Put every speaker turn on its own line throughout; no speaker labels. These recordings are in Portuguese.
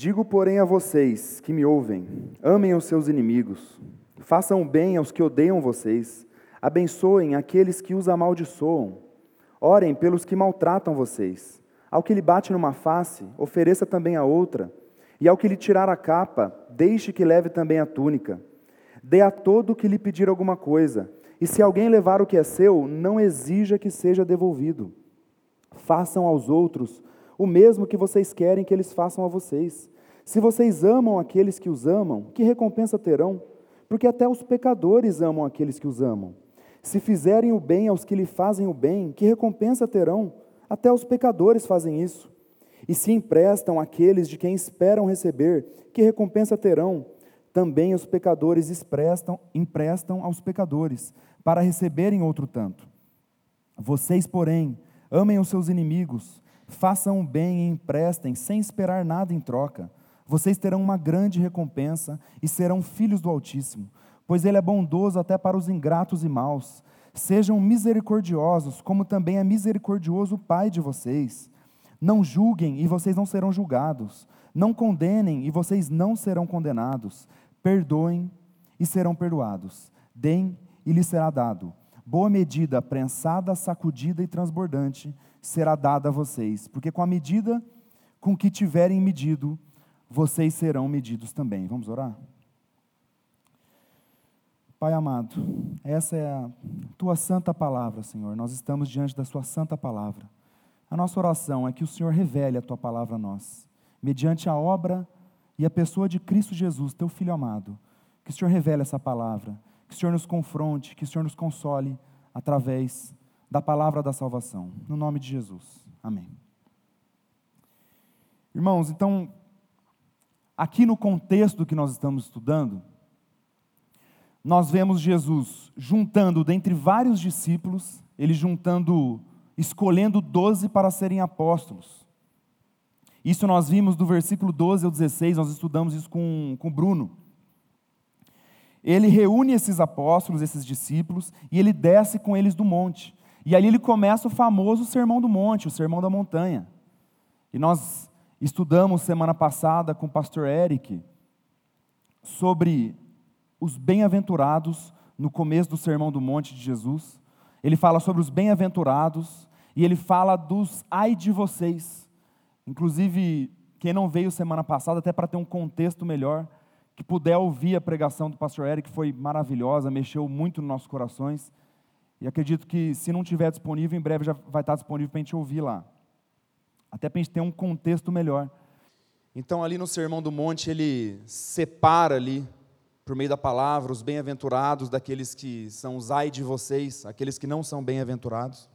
Digo, porém, a vocês que me ouvem: amem os seus inimigos, façam bem aos que odeiam vocês, abençoem aqueles que os amaldiçoam, orem pelos que maltratam vocês. Ao que lhe bate numa face, ofereça também a outra, e ao que lhe tirar a capa, deixe que leve também a túnica. Dê a todo que lhe pedir alguma coisa, e se alguém levar o que é seu, não exija que seja devolvido. Façam aos outros o mesmo que vocês querem que eles façam a vocês. Se vocês amam aqueles que os amam, que recompensa terão? Porque até os pecadores amam aqueles que os amam. Se fizerem o bem aos que lhe fazem o bem, que recompensa terão? Até os pecadores fazem isso. E se emprestam aqueles de quem esperam receber, que recompensa terão? Também os pecadores emprestam, emprestam aos pecadores, para receberem outro tanto. Vocês, porém, amem os seus inimigos, Façam o bem e emprestem, sem esperar nada em troca. Vocês terão uma grande recompensa e serão filhos do Altíssimo, pois Ele é bondoso até para os ingratos e maus. Sejam misericordiosos, como também é misericordioso o Pai de vocês. Não julguem e vocês não serão julgados. Não condenem e vocês não serão condenados. Perdoem e serão perdoados. Deem e lhes será dado. Boa medida, prensada, sacudida e transbordante será dada a vocês, porque com a medida com que tiverem medido, vocês serão medidos também. Vamos orar? Pai amado, essa é a tua santa palavra, Senhor. Nós estamos diante da sua santa palavra. A nossa oração é que o Senhor revele a tua palavra a nós, mediante a obra e a pessoa de Cristo Jesus, teu filho amado. Que o Senhor revele essa palavra, que o Senhor nos confronte, que o Senhor nos console através da palavra da salvação. No nome de Jesus. Amém. Irmãos, então, aqui no contexto que nós estamos estudando, nós vemos Jesus juntando dentre vários discípulos, ele juntando, escolhendo doze para serem apóstolos. Isso nós vimos do versículo 12 ao 16, nós estudamos isso com, com Bruno. Ele reúne esses apóstolos, esses discípulos, e ele desce com eles do monte. E ali ele começa o famoso Sermão do Monte, o Sermão da Montanha. E nós estudamos semana passada com o pastor Eric sobre os bem-aventurados no começo do Sermão do Monte de Jesus. Ele fala sobre os bem-aventurados e ele fala dos ai de vocês. Inclusive, quem não veio semana passada, até para ter um contexto melhor, que puder ouvir a pregação do pastor Eric, foi maravilhosa, mexeu muito nos nossos corações. E acredito que, se não estiver disponível, em breve já vai estar disponível para a gente ouvir lá. Até para a gente ter um contexto melhor. Então, ali no Sermão do Monte, ele separa ali, por meio da palavra, os bem-aventurados daqueles que são os ai de vocês, aqueles que não são bem-aventurados.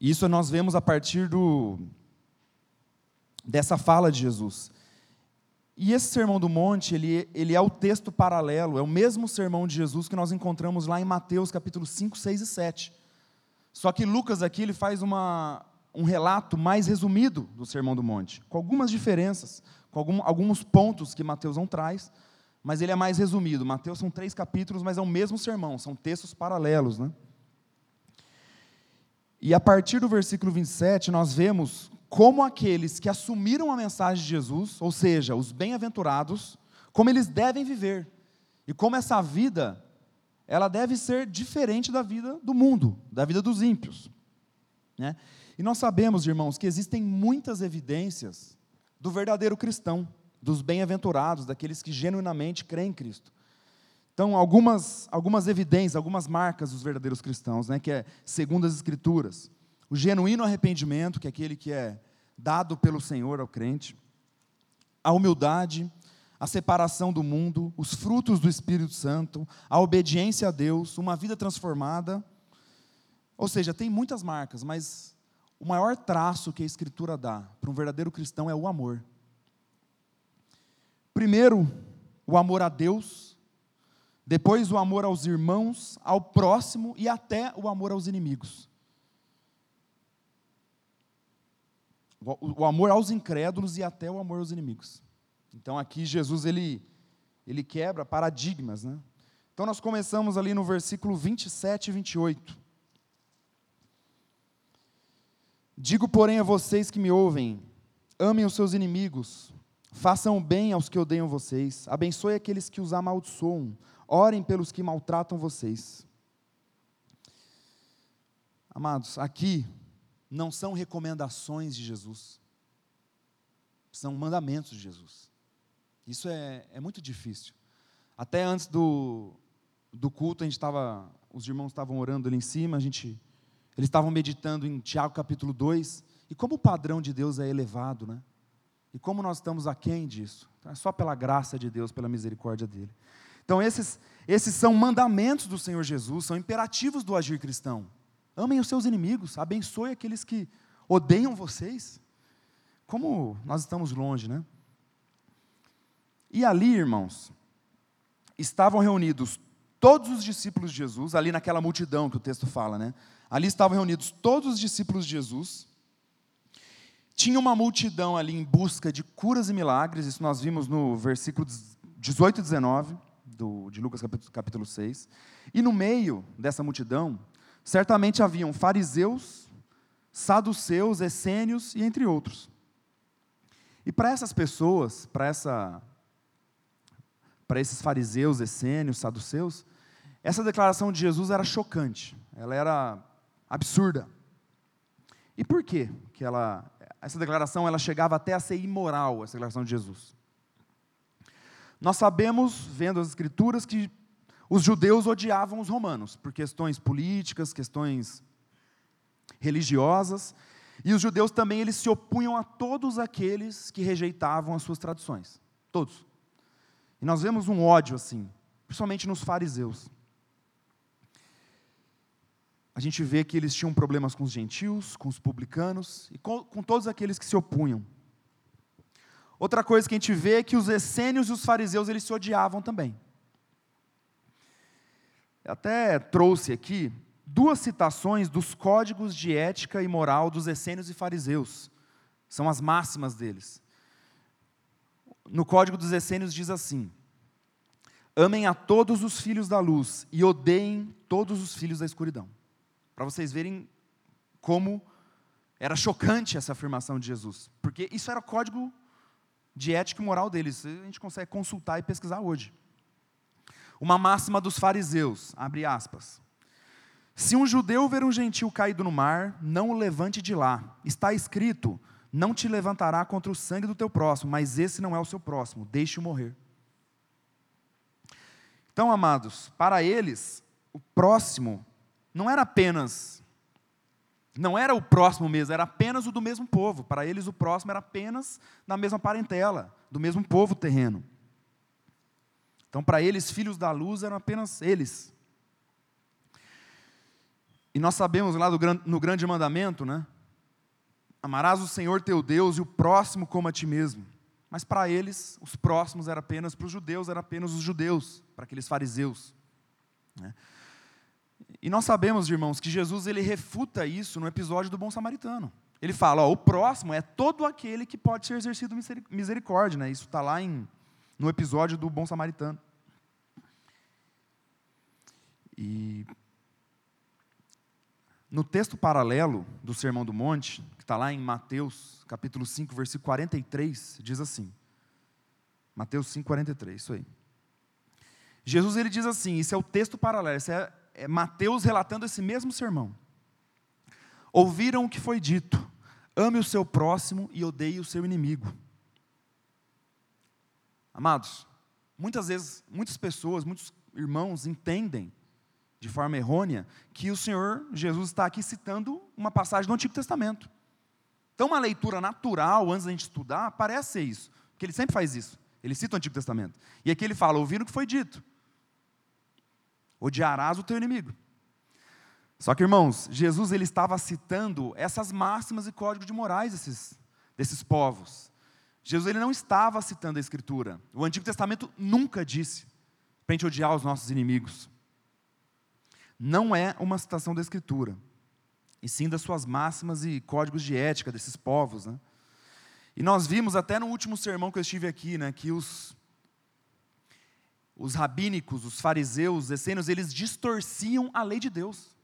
Isso nós vemos a partir do, dessa fala de Jesus. E esse sermão do monte, ele, ele é o texto paralelo, é o mesmo sermão de Jesus que nós encontramos lá em Mateus capítulo 5, 6 e 7. Só que Lucas aqui ele faz uma, um relato mais resumido do sermão do monte, com algumas diferenças, com algum, alguns pontos que Mateus não traz, mas ele é mais resumido. Mateus são três capítulos, mas é o mesmo sermão, são textos paralelos. Né? E a partir do versículo 27, nós vemos como aqueles que assumiram a mensagem de Jesus, ou seja, os bem-aventurados, como eles devem viver. E como essa vida, ela deve ser diferente da vida do mundo, da vida dos ímpios. Né? E nós sabemos, irmãos, que existem muitas evidências do verdadeiro cristão, dos bem-aventurados, daqueles que genuinamente creem em Cristo. Então, algumas, algumas evidências, algumas marcas dos verdadeiros cristãos, né, que é segundo as Escrituras o genuíno arrependimento, que é aquele que é dado pelo Senhor ao crente, a humildade, a separação do mundo, os frutos do Espírito Santo, a obediência a Deus, uma vida transformada. Ou seja, tem muitas marcas, mas o maior traço que a Escritura dá para um verdadeiro cristão é o amor. Primeiro, o amor a Deus, depois o amor aos irmãos, ao próximo e até o amor aos inimigos. O amor aos incrédulos e até o amor aos inimigos. Então aqui Jesus ele ele quebra paradigmas, né? Então nós começamos ali no versículo 27 e 28. Digo, porém, a vocês que me ouvem: Amem os seus inimigos, façam bem aos que odeiam vocês, abençoe aqueles que os amaldiçoam, orem pelos que maltratam vocês. Amados, aqui não são recomendações de Jesus, são mandamentos de Jesus. Isso é, é muito difícil. Até antes do, do culto, a gente estava, os irmãos estavam orando ali em cima, a gente, eles estavam meditando em Tiago capítulo 2, e como o padrão de Deus é elevado, né? E como nós estamos aquém disso. Então, é só pela graça de Deus, pela misericórdia dele. Então, esses, esses são mandamentos do Senhor Jesus, são imperativos do agir cristão. Amem os seus inimigos, abençoe aqueles que odeiam vocês. Como nós estamos longe, né? E ali, irmãos, estavam reunidos todos os discípulos de Jesus, ali naquela multidão que o texto fala, né? Ali estavam reunidos todos os discípulos de Jesus. Tinha uma multidão ali em busca de curas e milagres, isso nós vimos no versículo 18 e 19 do, de Lucas capítulo, capítulo 6. E no meio dessa multidão certamente haviam fariseus, saduceus, essênios e entre outros. E para essas pessoas, para essa para esses fariseus, essênios, saduceus, essa declaração de Jesus era chocante, ela era absurda. E por quê que ela, essa declaração ela chegava até a ser imoral, essa declaração de Jesus? Nós sabemos, vendo as escrituras, que os judeus odiavam os romanos por questões políticas, questões religiosas, e os judeus também eles se opunham a todos aqueles que rejeitavam as suas tradições. Todos. E nós vemos um ódio assim, principalmente nos fariseus. A gente vê que eles tinham problemas com os gentios, com os publicanos e com, com todos aqueles que se opunham. Outra coisa que a gente vê é que os essênios e os fariseus eles se odiavam também. Até trouxe aqui duas citações dos códigos de ética e moral dos essênios e fariseus. São as máximas deles. No código dos essênios diz assim: Amem a todos os filhos da luz e odeiem todos os filhos da escuridão. Para vocês verem como era chocante essa afirmação de Jesus, porque isso era o código de ética e moral deles. A gente consegue consultar e pesquisar hoje. Uma máxima dos fariseus, abre aspas. Se um judeu ver um gentil caído no mar, não o levante de lá. Está escrito: não te levantará contra o sangue do teu próximo, mas esse não é o seu próximo, deixe-o morrer. Então, amados, para eles, o próximo não era apenas, não era o próximo mesmo, era apenas o do mesmo povo. Para eles, o próximo era apenas na mesma parentela, do mesmo povo terreno. Então, para eles, filhos da luz eram apenas eles. E nós sabemos lá no grande mandamento, né? Amarás o Senhor teu Deus e o próximo como a ti mesmo. Mas para eles, os próximos eram apenas, para os judeus, eram apenas os judeus, para aqueles fariseus. Né? E nós sabemos, irmãos, que Jesus ele refuta isso no episódio do bom samaritano. Ele fala, ó, o próximo é todo aquele que pode ser exercido misericórdia. Né? Isso está lá em no episódio do bom samaritano. E no texto paralelo do Sermão do Monte, que está lá em Mateus, capítulo 5, versículo 43, diz assim. Mateus 5, 43, isso aí. Jesus ele diz assim, isso é o texto paralelo, isso é, é Mateus relatando esse mesmo sermão. Ouviram o que foi dito, ame o seu próximo e odeie o seu inimigo. Amados, muitas vezes, muitas pessoas, muitos irmãos entendem de forma errônea que o Senhor Jesus está aqui citando uma passagem do Antigo Testamento. Então, uma leitura natural, antes da gente estudar, parece ser isso, porque ele sempre faz isso. Ele cita o Antigo Testamento. E aqui ele fala: ouviram o que foi dito. Odiarás o teu inimigo. Só que, irmãos, Jesus ele estava citando essas máximas e códigos de morais desses, desses povos. Jesus ele não estava citando a Escritura. O Antigo Testamento nunca disse para a gente odiar os nossos inimigos. Não é uma citação da Escritura, e sim das suas máximas e códigos de ética desses povos. Né? E nós vimos até no último sermão que eu estive aqui, né, que os, os rabínicos, os fariseus, os essênios, eles distorciam a lei de Deus.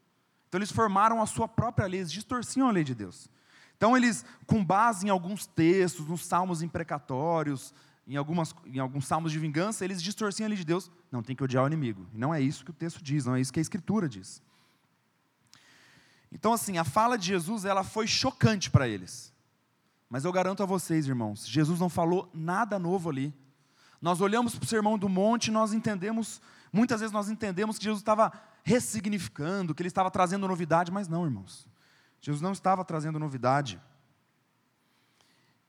Então eles formaram a sua própria lei, eles distorciam a lei de Deus. Então, eles, com base em alguns textos, nos salmos imprecatórios, em, algumas, em alguns salmos de vingança, eles distorciam a lei de Deus. Não, tem que odiar o inimigo. E não é isso que o texto diz, não é isso que a Escritura diz. Então, assim, a fala de Jesus, ela foi chocante para eles. Mas eu garanto a vocês, irmãos, Jesus não falou nada novo ali. Nós olhamos para o sermão do monte e nós entendemos, muitas vezes nós entendemos que Jesus estava ressignificando, que ele estava trazendo novidade, mas não, irmãos. Jesus não estava trazendo novidade.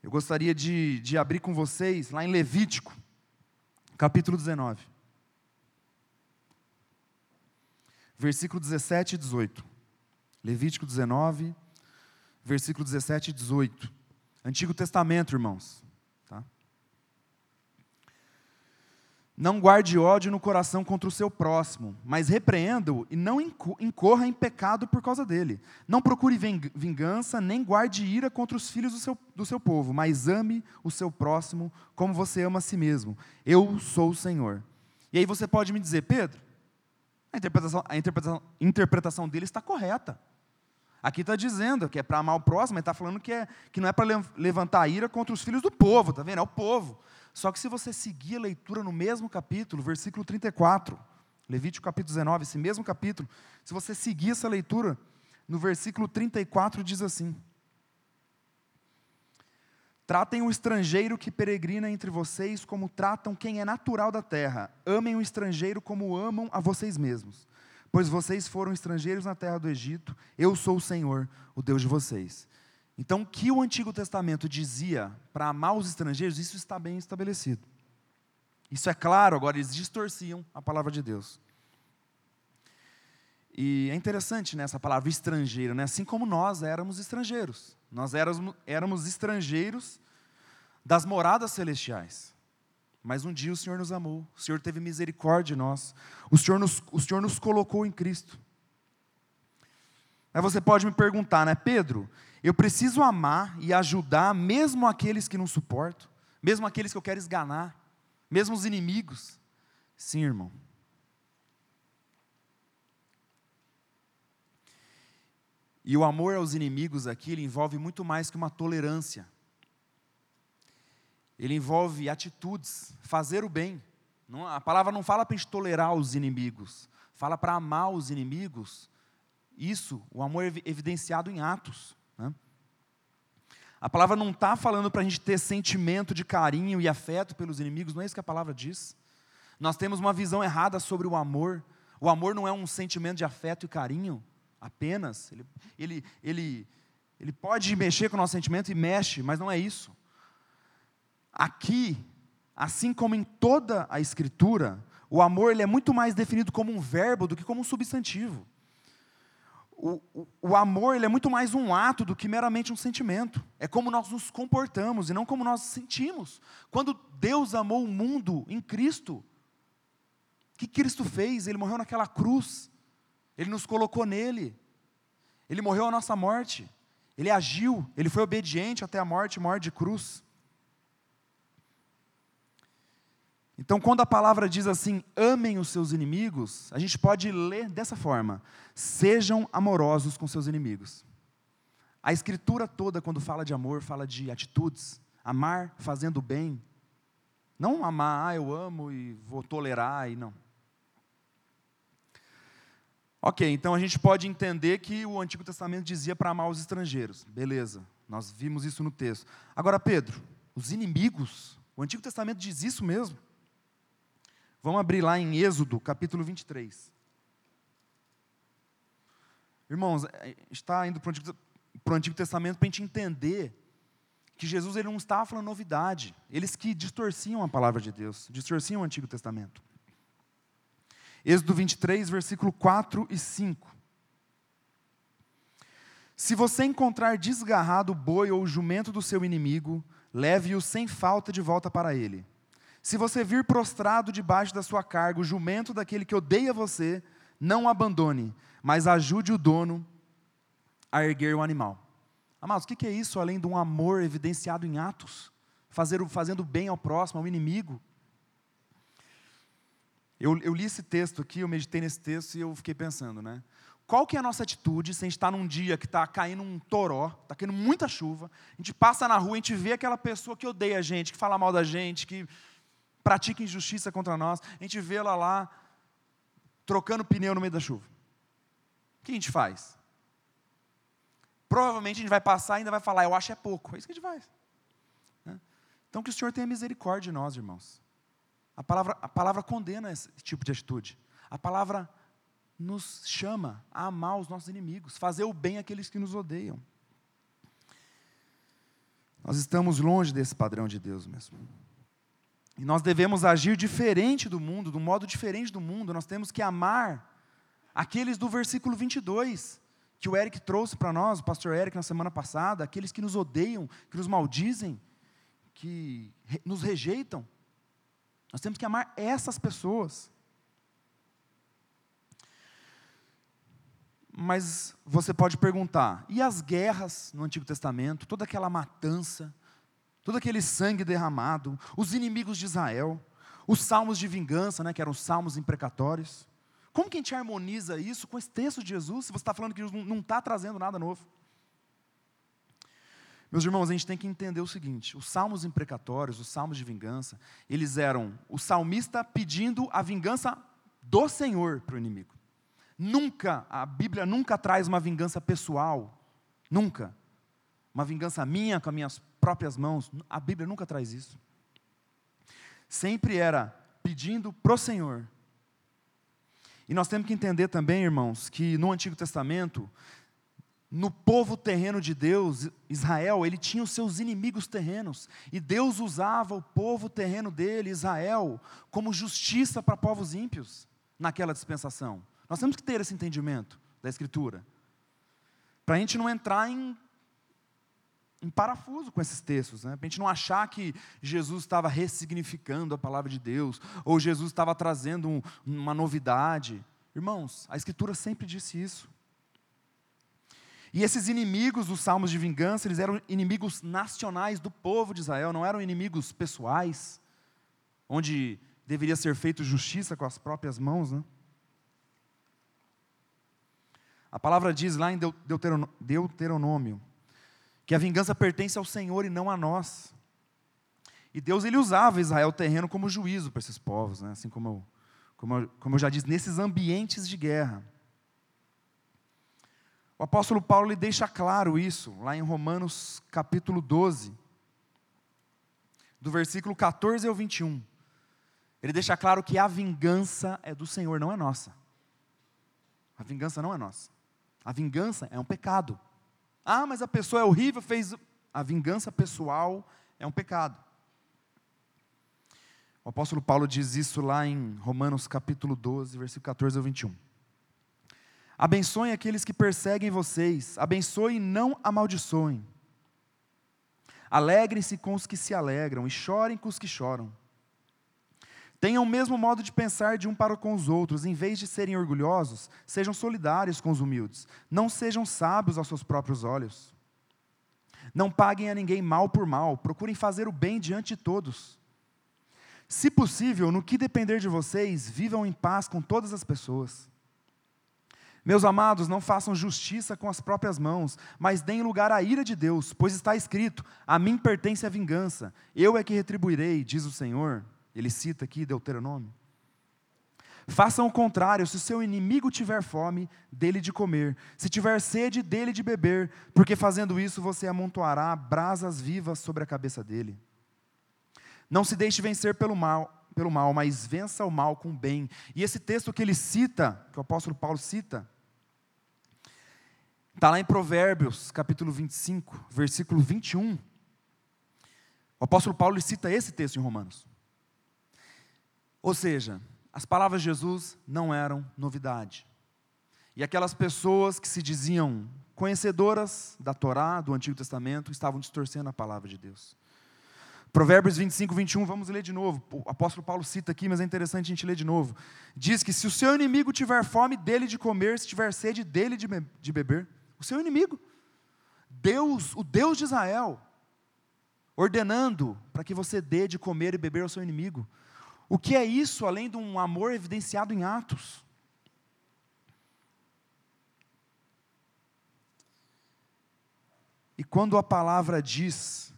Eu gostaria de, de abrir com vocês lá em Levítico, capítulo 19, versículo 17 e 18. Levítico 19, versículo 17 e 18. Antigo Testamento, irmãos. Não guarde ódio no coração contra o seu próximo, mas repreenda-o e não incorra em pecado por causa dele. Não procure vingança, nem guarde ira contra os filhos do seu, do seu povo, mas ame o seu próximo como você ama a si mesmo. Eu sou o Senhor. E aí você pode me dizer, Pedro, a interpretação, a interpretação, interpretação dele está correta. Aqui está dizendo que é para amar o próximo, mas está falando que, é, que não é para levantar ira contra os filhos do povo, está vendo? É o povo. Só que se você seguir a leitura no mesmo capítulo, versículo 34, Levítico capítulo 19, esse mesmo capítulo, se você seguir essa leitura, no versículo 34 diz assim: Tratem o estrangeiro que peregrina entre vocês como tratam quem é natural da terra. Amem o estrangeiro como amam a vocês mesmos. Pois vocês foram estrangeiros na terra do Egito, eu sou o Senhor, o Deus de vocês. Então, o que o Antigo Testamento dizia para amar os estrangeiros, isso está bem estabelecido. Isso é claro, agora eles distorciam a palavra de Deus. E é interessante né, essa palavra estrangeiro, né? assim como nós éramos estrangeiros. Nós éramos, éramos estrangeiros das moradas celestiais. Mas um dia o Senhor nos amou, o Senhor teve misericórdia de nós, o Senhor nos, o Senhor nos colocou em Cristo. Aí você pode me perguntar, né, Pedro, eu preciso amar e ajudar mesmo aqueles que não suporto, mesmo aqueles que eu quero esganar, mesmo os inimigos. Sim, irmão. E o amor aos inimigos aqui, ele envolve muito mais que uma tolerância. Ele envolve atitudes, fazer o bem. Não, a palavra não fala para a gente tolerar os inimigos, fala para amar os inimigos. Isso, o amor é evidenciado em atos. A palavra não está falando para a gente ter sentimento de carinho e afeto pelos inimigos, não é isso que a palavra diz. Nós temos uma visão errada sobre o amor. O amor não é um sentimento de afeto e carinho apenas. Ele, ele, ele, ele pode mexer com o nosso sentimento e mexe, mas não é isso. Aqui, assim como em toda a Escritura, o amor ele é muito mais definido como um verbo do que como um substantivo o, o, amor ele é muito mais um ato do que meramente um sentimento. É como nós nos comportamos e não como nós sentimos. Quando Deus amou o mundo em Cristo, o que Cristo fez? Ele morreu naquela cruz, ele nos colocou nele, ele morreu a nossa morte, ele agiu, ele foi obediente até a morte morte de cruz. Então, quando a palavra diz assim, amem os seus inimigos, a gente pode ler dessa forma: sejam amorosos com seus inimigos. A escritura toda, quando fala de amor, fala de atitudes, amar fazendo bem. Não amar, ah, eu amo e vou tolerar e não. Ok, então a gente pode entender que o Antigo Testamento dizia para amar os estrangeiros. Beleza, nós vimos isso no texto. Agora, Pedro, os inimigos, o Antigo Testamento diz isso mesmo? Vamos abrir lá em Êxodo, capítulo 23. Irmãos, é, está indo para o Antigo, Antigo Testamento para a gente entender que Jesus ele não estava falando novidade. Eles que distorciam a palavra de Deus, distorciam o Antigo Testamento. Êxodo 23, versículo 4 e 5. Se você encontrar desgarrado o boi ou o jumento do seu inimigo, leve-o sem falta de volta para ele. Se você vir prostrado debaixo da sua carga o jumento daquele que odeia você, não abandone, mas ajude o dono a erguer o animal. Amados, o que é isso além de um amor evidenciado em atos? Fazer, fazendo bem ao próximo, ao inimigo. Eu, eu li esse texto aqui, eu meditei nesse texto e eu fiquei pensando, né?
qual que é a nossa atitude se a gente está num dia que está caindo um toró, está caindo muita chuva, a gente passa na rua, a gente vê aquela pessoa que odeia a gente, que fala mal da gente, que pratica injustiça contra nós, a gente vê ela lá trocando pneu no meio da chuva. O que a gente faz? Provavelmente a gente vai passar e ainda vai falar, eu acho é pouco. É isso que a gente faz. Né? Então que o Senhor tenha misericórdia de nós, irmãos. A palavra, a palavra condena esse tipo de atitude. A palavra nos chama a amar os nossos inimigos, fazer o bem àqueles que nos odeiam. Nós estamos longe desse padrão de Deus mesmo. E nós devemos agir diferente do mundo, do modo diferente do mundo. Nós temos que amar aqueles do versículo 22, que o Eric trouxe para nós, o pastor Eric, na semana passada, aqueles que nos odeiam, que nos maldizem, que nos rejeitam. Nós temos que amar essas pessoas. Mas você pode perguntar: e as guerras no Antigo Testamento, toda aquela matança, todo aquele sangue derramado, os inimigos de Israel, os salmos de vingança, né, que eram os salmos imprecatórios? Como que a gente harmoniza isso com esse texto de Jesus, se você está falando que Jesus não está trazendo nada novo? Meus irmãos, a gente tem que entender o seguinte: os salmos imprecatórios, os salmos de vingança, eles eram o salmista pedindo a vingança do Senhor para o inimigo. Nunca, a Bíblia nunca traz uma vingança pessoal. Nunca. Uma vingança minha com as minhas próprias mãos. A Bíblia nunca traz isso. Sempre era pedindo para o Senhor. E nós temos que entender também, irmãos, que no Antigo Testamento, no povo terreno de Deus, Israel, ele tinha os seus inimigos terrenos. E Deus usava o povo terreno dele, Israel, como justiça para povos ímpios naquela dispensação. Nós temos que ter esse entendimento da Escritura. Para a gente não entrar em, em parafuso com esses textos, né? para a gente não achar que Jesus estava ressignificando a palavra de Deus, ou Jesus estava trazendo um, uma novidade. Irmãos, a Escritura sempre disse isso. E esses inimigos dos salmos de vingança, eles eram inimigos nacionais do povo de Israel, não eram inimigos pessoais, onde deveria ser feito justiça com as próprias mãos, né? A palavra diz lá em Deuteronômio que a vingança pertence ao Senhor e não a nós. E Deus ele usava Israel terreno como juízo para esses povos, né? assim como eu, como, eu, como eu já disse, nesses ambientes de guerra. O apóstolo Paulo ele deixa claro isso, lá em Romanos capítulo 12, do versículo 14 ao 21. Ele deixa claro que a vingança é do Senhor, não é nossa. A vingança não é nossa. A vingança é um pecado. Ah, mas a pessoa é horrível, fez. A vingança pessoal é um pecado. O apóstolo Paulo diz isso lá em Romanos capítulo 12, versículo 14 ao 21. Abençoem aqueles que perseguem vocês, abençoem e não amaldiçoem. Alegrem-se com os que se alegram e chorem com os que choram. Tenham o mesmo modo de pensar de um para com os outros, em vez de serem orgulhosos, sejam solidários com os humildes. Não sejam sábios aos seus próprios olhos. Não paguem a ninguém mal por mal, procurem fazer o bem diante de todos. Se possível, no que depender de vocês, vivam em paz com todas as pessoas. Meus amados, não façam justiça com as próprias mãos, mas deem lugar à ira de Deus, pois está escrito: A mim pertence a vingança, eu é que retribuirei, diz o Senhor. Ele cita aqui Deuteronômio. Façam o contrário, se o seu inimigo tiver fome, dele de comer, se tiver sede, dele de beber, porque fazendo isso você amontoará brasas vivas sobre a cabeça dele. Não se deixe vencer pelo mal, pelo mal, mas vença o mal com o bem. E esse texto que ele cita, que o apóstolo Paulo cita, está lá em Provérbios, capítulo 25, versículo 21. O apóstolo Paulo cita esse texto em Romanos. Ou seja, as palavras de Jesus não eram novidade. E aquelas pessoas que se diziam conhecedoras da Torá, do Antigo Testamento, estavam distorcendo a palavra de Deus. Provérbios 25, 21, vamos ler de novo. O apóstolo Paulo cita aqui, mas é interessante a gente ler de novo. Diz que se o seu inimigo tiver fome, dele de comer, se tiver sede, dele de, de beber. O seu inimigo. Deus, o Deus de Israel, ordenando para que você dê de comer e beber ao seu inimigo. O que é isso além de um amor evidenciado em atos? E quando a palavra diz,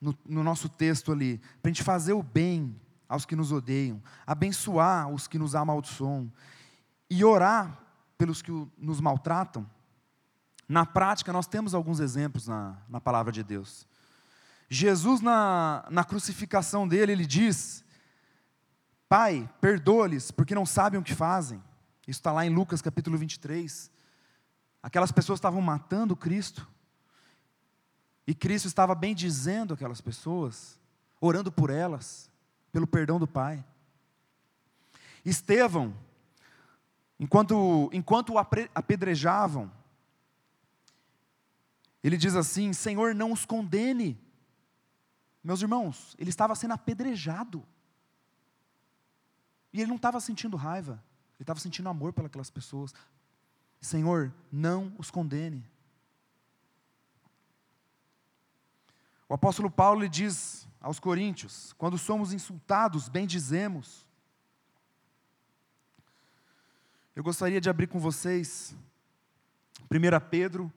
no, no nosso texto ali, para a gente fazer o bem aos que nos odeiam, abençoar os que nos amaldiçoam e orar pelos que nos maltratam, na prática nós temos alguns exemplos na, na palavra de Deus. Jesus, na, na crucificação dele, ele diz: Pai, perdoa-lhes, porque não sabem o que fazem. Isso está lá em Lucas capítulo 23. Aquelas pessoas estavam matando Cristo. E Cristo estava bem dizendo aquelas pessoas, orando por elas, pelo perdão do Pai. Estevão, enquanto, enquanto o apedrejavam, ele diz assim: Senhor, não os condene. Meus irmãos, ele estava sendo apedrejado. E ele não estava sentindo raiva, ele estava sentindo amor pelas pessoas. Senhor, não os condene. O apóstolo Paulo lhe diz aos Coríntios: quando somos insultados, bem dizemos. Eu gostaria de abrir com vocês 1 Pedro,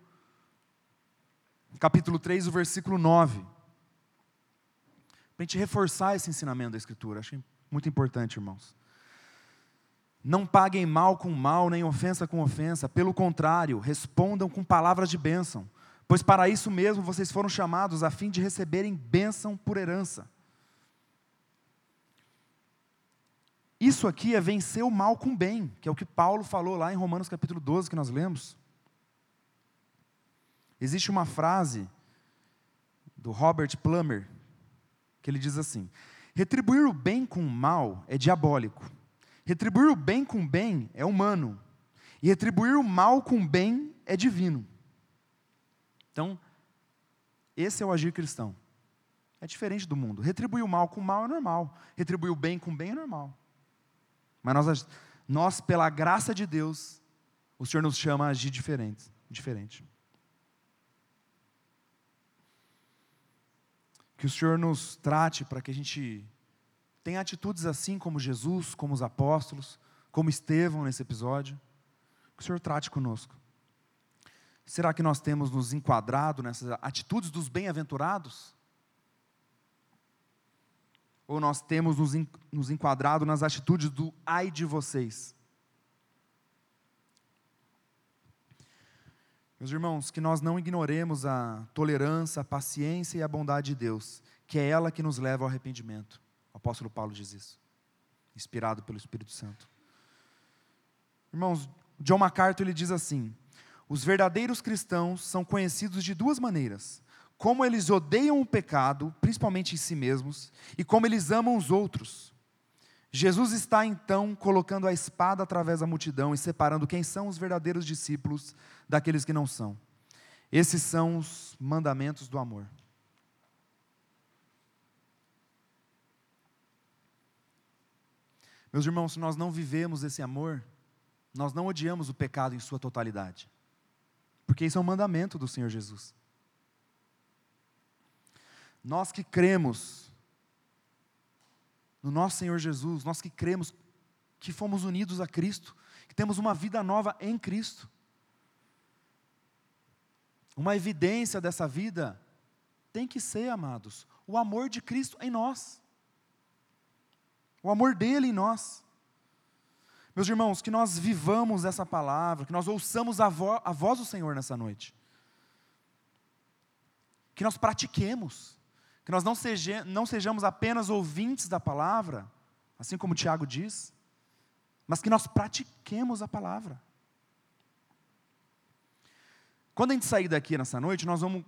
capítulo 3, o versículo 9. Para a gente reforçar esse ensinamento da Escritura. Acho muito importante, irmãos. Não paguem mal com mal, nem ofensa com ofensa. Pelo contrário, respondam com palavras de bênção. Pois para isso mesmo vocês foram chamados, a fim de receberem bênção por herança. Isso aqui é vencer o mal com bem, que é o que Paulo falou lá em Romanos capítulo 12, que nós lemos. Existe uma frase do Robert Plummer, que ele diz assim: Retribuir o bem com o mal é diabólico Retribuir o bem com bem é humano, e retribuir o mal com bem é divino. Então, esse é o agir cristão. É diferente do mundo. Retribuir o mal com o mal é normal, retribuir o bem com bem é normal. Mas nós, nós pela graça de Deus, o Senhor nos chama a agir diferente. diferente. Que o Senhor nos trate para que a gente tem atitudes assim como Jesus, como os apóstolos, como Estevão nesse episódio. Que o Senhor trate conosco. Será que nós temos nos enquadrado nessas atitudes dos bem-aventurados? Ou nós temos nos enquadrado nas atitudes do ai de vocês? Meus irmãos, que nós não ignoremos a tolerância, a paciência e a bondade de Deus, que é ela que nos leva ao arrependimento. O apóstolo Paulo diz isso, inspirado pelo Espírito Santo. Irmãos, John MacArthur ele diz assim: os verdadeiros cristãos são conhecidos de duas maneiras: como eles odeiam o pecado, principalmente em si mesmos, e como eles amam os outros. Jesus está então colocando a espada através da multidão e separando quem são os verdadeiros discípulos daqueles que não são. Esses são os mandamentos do amor. Meus irmãos, se nós não vivemos esse amor, nós não odiamos o pecado em sua totalidade. Porque isso é um mandamento do Senhor Jesus. Nós que cremos no nosso Senhor Jesus, nós que cremos que fomos unidos a Cristo, que temos uma vida nova em Cristo. Uma evidência dessa vida tem que ser, amados, o amor de Cristo em nós. O amor dele em nós. Meus irmãos, que nós vivamos essa palavra, que nós ouçamos a, vo a voz do Senhor nessa noite. Que nós pratiquemos. Que nós não, seja, não sejamos apenas ouvintes da palavra, assim como Tiago diz, mas que nós pratiquemos a palavra. Quando a gente sair daqui nessa noite, nós vamos.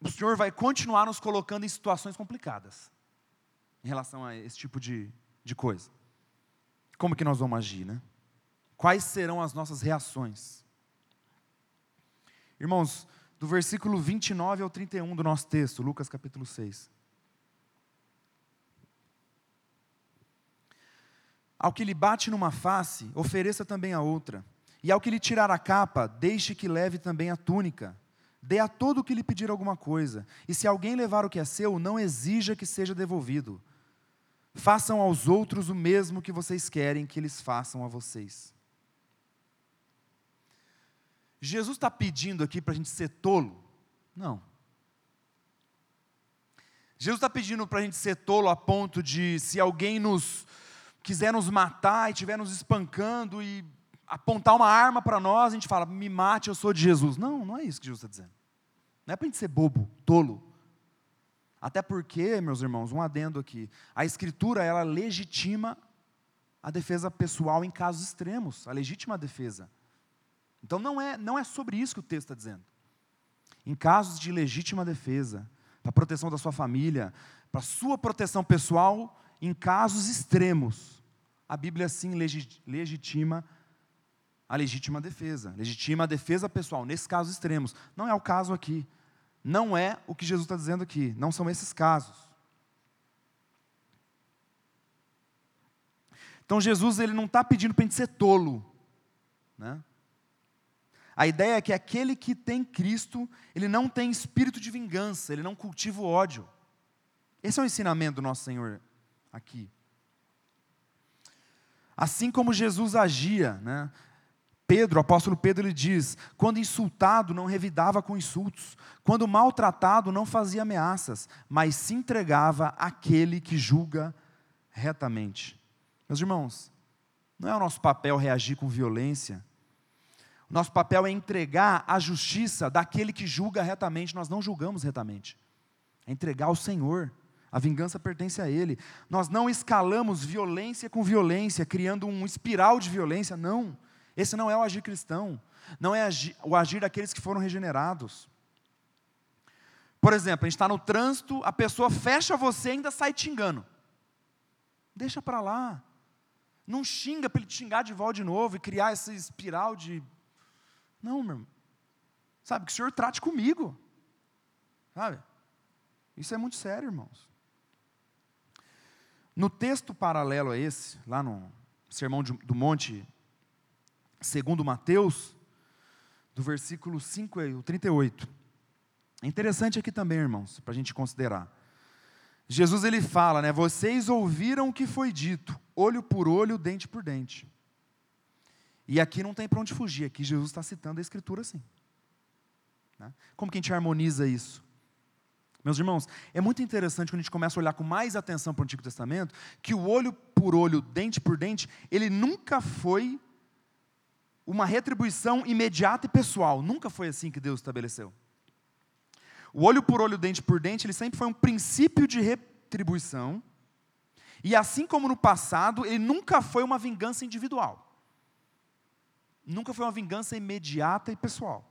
O Senhor vai continuar nos colocando em situações complicadas em relação a esse tipo de, de coisa. Como que nós vamos agir, né? Quais serão as nossas reações? Irmãos, do versículo 29 ao 31 do nosso texto, Lucas capítulo 6. Ao que lhe bate numa face, ofereça também a outra. E ao que lhe tirar a capa, deixe que leve também a túnica. Dê a todo o que lhe pedir alguma coisa. E se alguém levar o que é seu, não exija que seja devolvido. Façam aos outros o mesmo que vocês querem que eles façam a vocês. Jesus está pedindo aqui para a gente ser tolo? Não. Jesus está pedindo para a gente ser tolo a ponto de, se alguém nos quiser nos matar e estiver nos espancando e apontar uma arma para nós, a gente fala, me mate, eu sou de Jesus. Não, não é isso que Jesus está dizendo. Não é para a gente ser bobo, tolo. Até porque, meus irmãos, um adendo aqui, a Escritura, ela legitima a defesa pessoal em casos extremos, a legítima defesa. Então não é, não é sobre isso que o texto está dizendo. Em casos de legítima defesa, para a proteção da sua família, para a sua proteção pessoal em casos extremos. A Bíblia sim legitima a legítima defesa, legitima a defesa pessoal nesses casos extremos. Não é o caso aqui. Não é o que Jesus está dizendo aqui. Não são esses casos. Então Jesus ele não está pedindo para a gente ser tolo, né? A ideia é que aquele que tem Cristo, ele não tem espírito de vingança, ele não cultiva o ódio. Esse é o ensinamento do nosso Senhor aqui. Assim como Jesus agia, né? Pedro, o apóstolo Pedro, ele diz: quando insultado, não revidava com insultos, quando maltratado, não fazia ameaças, mas se entregava àquele que julga retamente. Meus irmãos, não é o nosso papel reagir com violência, nosso papel é entregar a justiça daquele que julga retamente. Nós não julgamos retamente. É entregar ao Senhor. A vingança pertence a Ele. Nós não escalamos violência com violência, criando um espiral de violência. Não. Esse não é o agir cristão. Não é o agir daqueles que foram regenerados. Por exemplo, a gente está no trânsito, a pessoa fecha você e ainda sai te xingando. Deixa para lá. Não xinga para ele te xingar de volta de novo e criar essa espiral de não, meu irmão. Sabe, que o Senhor trate comigo. Sabe? Isso é muito sério, irmãos. No texto paralelo a esse, lá no Sermão do Monte, segundo Mateus, do versículo 5 ao 38. É interessante aqui também, irmãos, para a gente considerar. Jesus ele fala, né? Vocês ouviram o que foi dito, olho por olho, dente por dente. E aqui não tem para onde fugir, aqui Jesus está citando a Escritura assim. Né? Como que a gente harmoniza isso? Meus irmãos, é muito interessante quando a gente começa a olhar com mais atenção para o Antigo Testamento, que o olho por olho, dente por dente, ele nunca foi uma retribuição imediata e pessoal. Nunca foi assim que Deus estabeleceu. O olho por olho, dente por dente, ele sempre foi um princípio de retribuição. E assim como no passado, ele nunca foi uma vingança individual nunca foi uma vingança imediata e pessoal.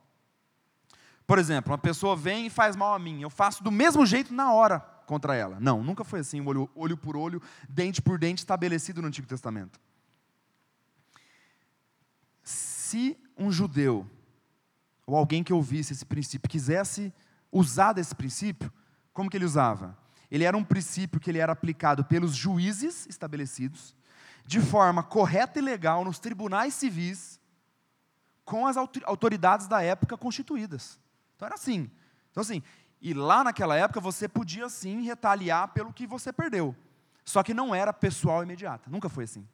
Por exemplo, uma pessoa vem e faz mal a mim, eu faço do mesmo jeito na hora contra ela. Não, nunca foi assim, olho, olho por olho, dente por dente, estabelecido no Antigo Testamento. Se um judeu, ou alguém que ouvisse esse princípio, quisesse usar desse princípio, como que ele usava? Ele era um princípio que ele era aplicado pelos juízes estabelecidos, de forma correta e legal nos tribunais civis, com as autoridades da época constituídas. Então era assim. Então assim, e lá naquela época você podia sim retaliar pelo que você perdeu. Só que não era pessoal imediata, nunca foi assim.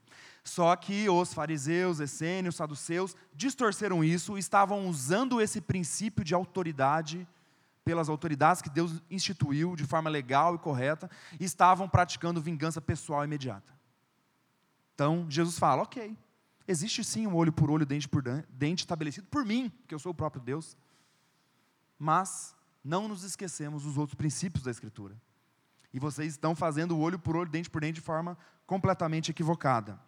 Só que os fariseus, essênios, saduceus distorceram isso estavam usando esse princípio de autoridade pelas autoridades que Deus instituiu de forma legal e correta e estavam praticando vingança pessoal imediata. Então, Jesus fala: ok, Existe sim um olho por olho, dente por dente estabelecido por mim, que eu sou o próprio Deus. Mas não nos esquecemos dos outros princípios da Escritura. E vocês estão fazendo o olho por olho, dente por dente de forma completamente equivocada.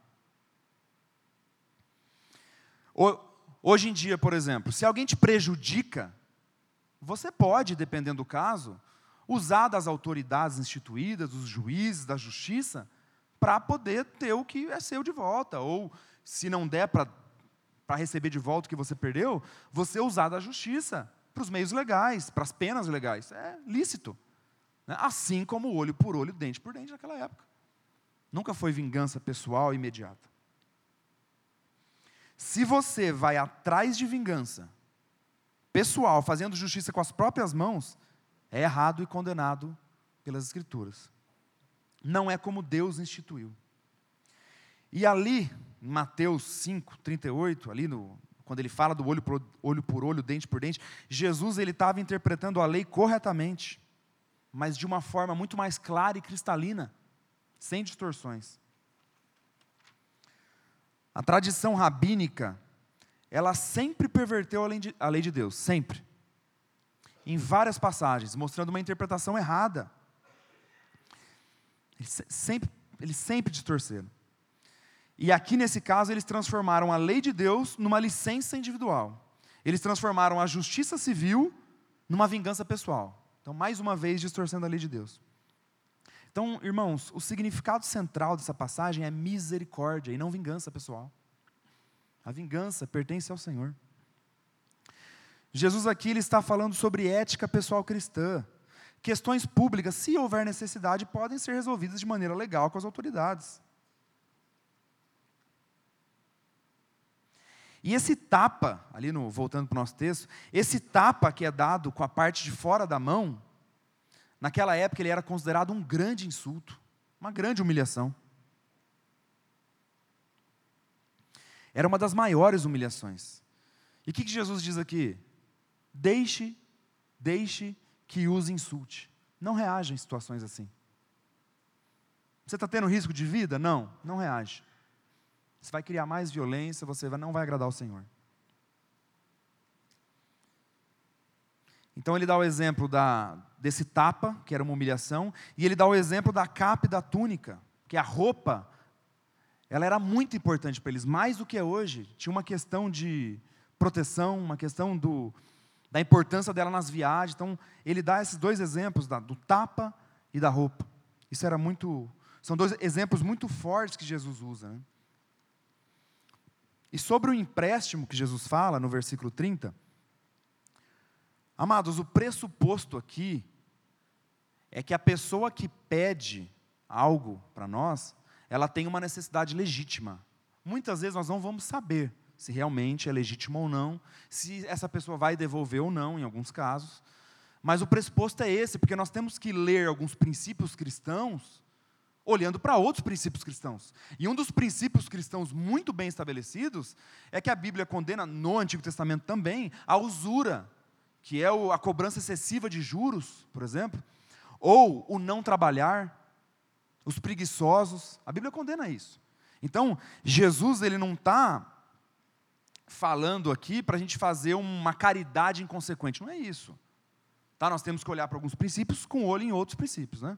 Hoje em dia, por exemplo, se alguém te prejudica, você pode, dependendo do caso, usar das autoridades instituídas, dos juízes, da justiça, para poder ter o que é seu de volta, ou se não der para receber de volta o que você perdeu, você usar da justiça para os meios legais, para as penas legais. É lícito. Né? Assim como olho por olho, dente por dente naquela época. Nunca foi vingança pessoal imediata. Se você vai atrás de vingança pessoal, fazendo justiça com as próprias mãos, é errado e condenado pelas Escrituras. Não é como Deus instituiu. E ali, Mateus 5, 38, ali no quando ele fala do olho por olho, por olho dente por dente, Jesus ele estava interpretando a lei corretamente, mas de uma forma muito mais clara e cristalina, sem distorções. A tradição rabínica, ela sempre perverteu a lei de, Deus, sempre. Em várias passagens, mostrando uma interpretação errada. Eles sempre, eles sempre distorceram. E aqui nesse caso, eles transformaram a lei de Deus numa licença individual. Eles transformaram a justiça civil numa vingança pessoal. Então, mais uma vez, distorcendo a lei de Deus. Então, irmãos, o significado central dessa passagem é misericórdia e não vingança pessoal. A vingança pertence ao Senhor. Jesus aqui ele está falando sobre ética pessoal cristã. Questões públicas, se houver necessidade, podem ser resolvidas de maneira legal com as autoridades. E esse tapa, ali no, voltando para o nosso texto, esse tapa que é dado com a parte de fora da mão, naquela época ele era considerado um grande insulto, uma grande humilhação. Era uma das maiores humilhações. E o que, que Jesus diz aqui? Deixe, deixe que os insulte. Não reaja em situações assim. Você está tendo risco de vida? Não, não reage. Você vai criar mais violência, você não vai agradar o Senhor. Então ele dá o exemplo da, desse tapa, que era uma humilhação, e ele dá o exemplo da capa e da túnica, que a roupa, ela era muito importante para eles, mais do que é hoje. Tinha uma questão de proteção, uma questão do, da importância dela nas viagens. Então ele dá esses dois exemplos, da, do tapa e da roupa. Isso era muito, são dois exemplos muito fortes que Jesus usa. Né? E sobre o empréstimo que Jesus fala no versículo 30, amados, o pressuposto aqui é que a pessoa que pede algo para nós, ela tem uma necessidade legítima. Muitas vezes nós não vamos saber se realmente é legítimo ou não, se essa pessoa vai devolver ou não, em alguns casos. Mas o pressuposto é esse, porque nós temos que ler alguns princípios cristãos olhando para outros princípios cristãos. E um dos princípios cristãos muito bem estabelecidos é que a Bíblia condena, no Antigo Testamento também, a usura, que é a cobrança excessiva de juros, por exemplo, ou o não trabalhar, os preguiçosos. A Bíblia condena isso. Então, Jesus ele não está falando aqui para a gente fazer uma caridade inconsequente. Não é isso. Tá? Nós temos que olhar para alguns princípios com olho em outros princípios. Né?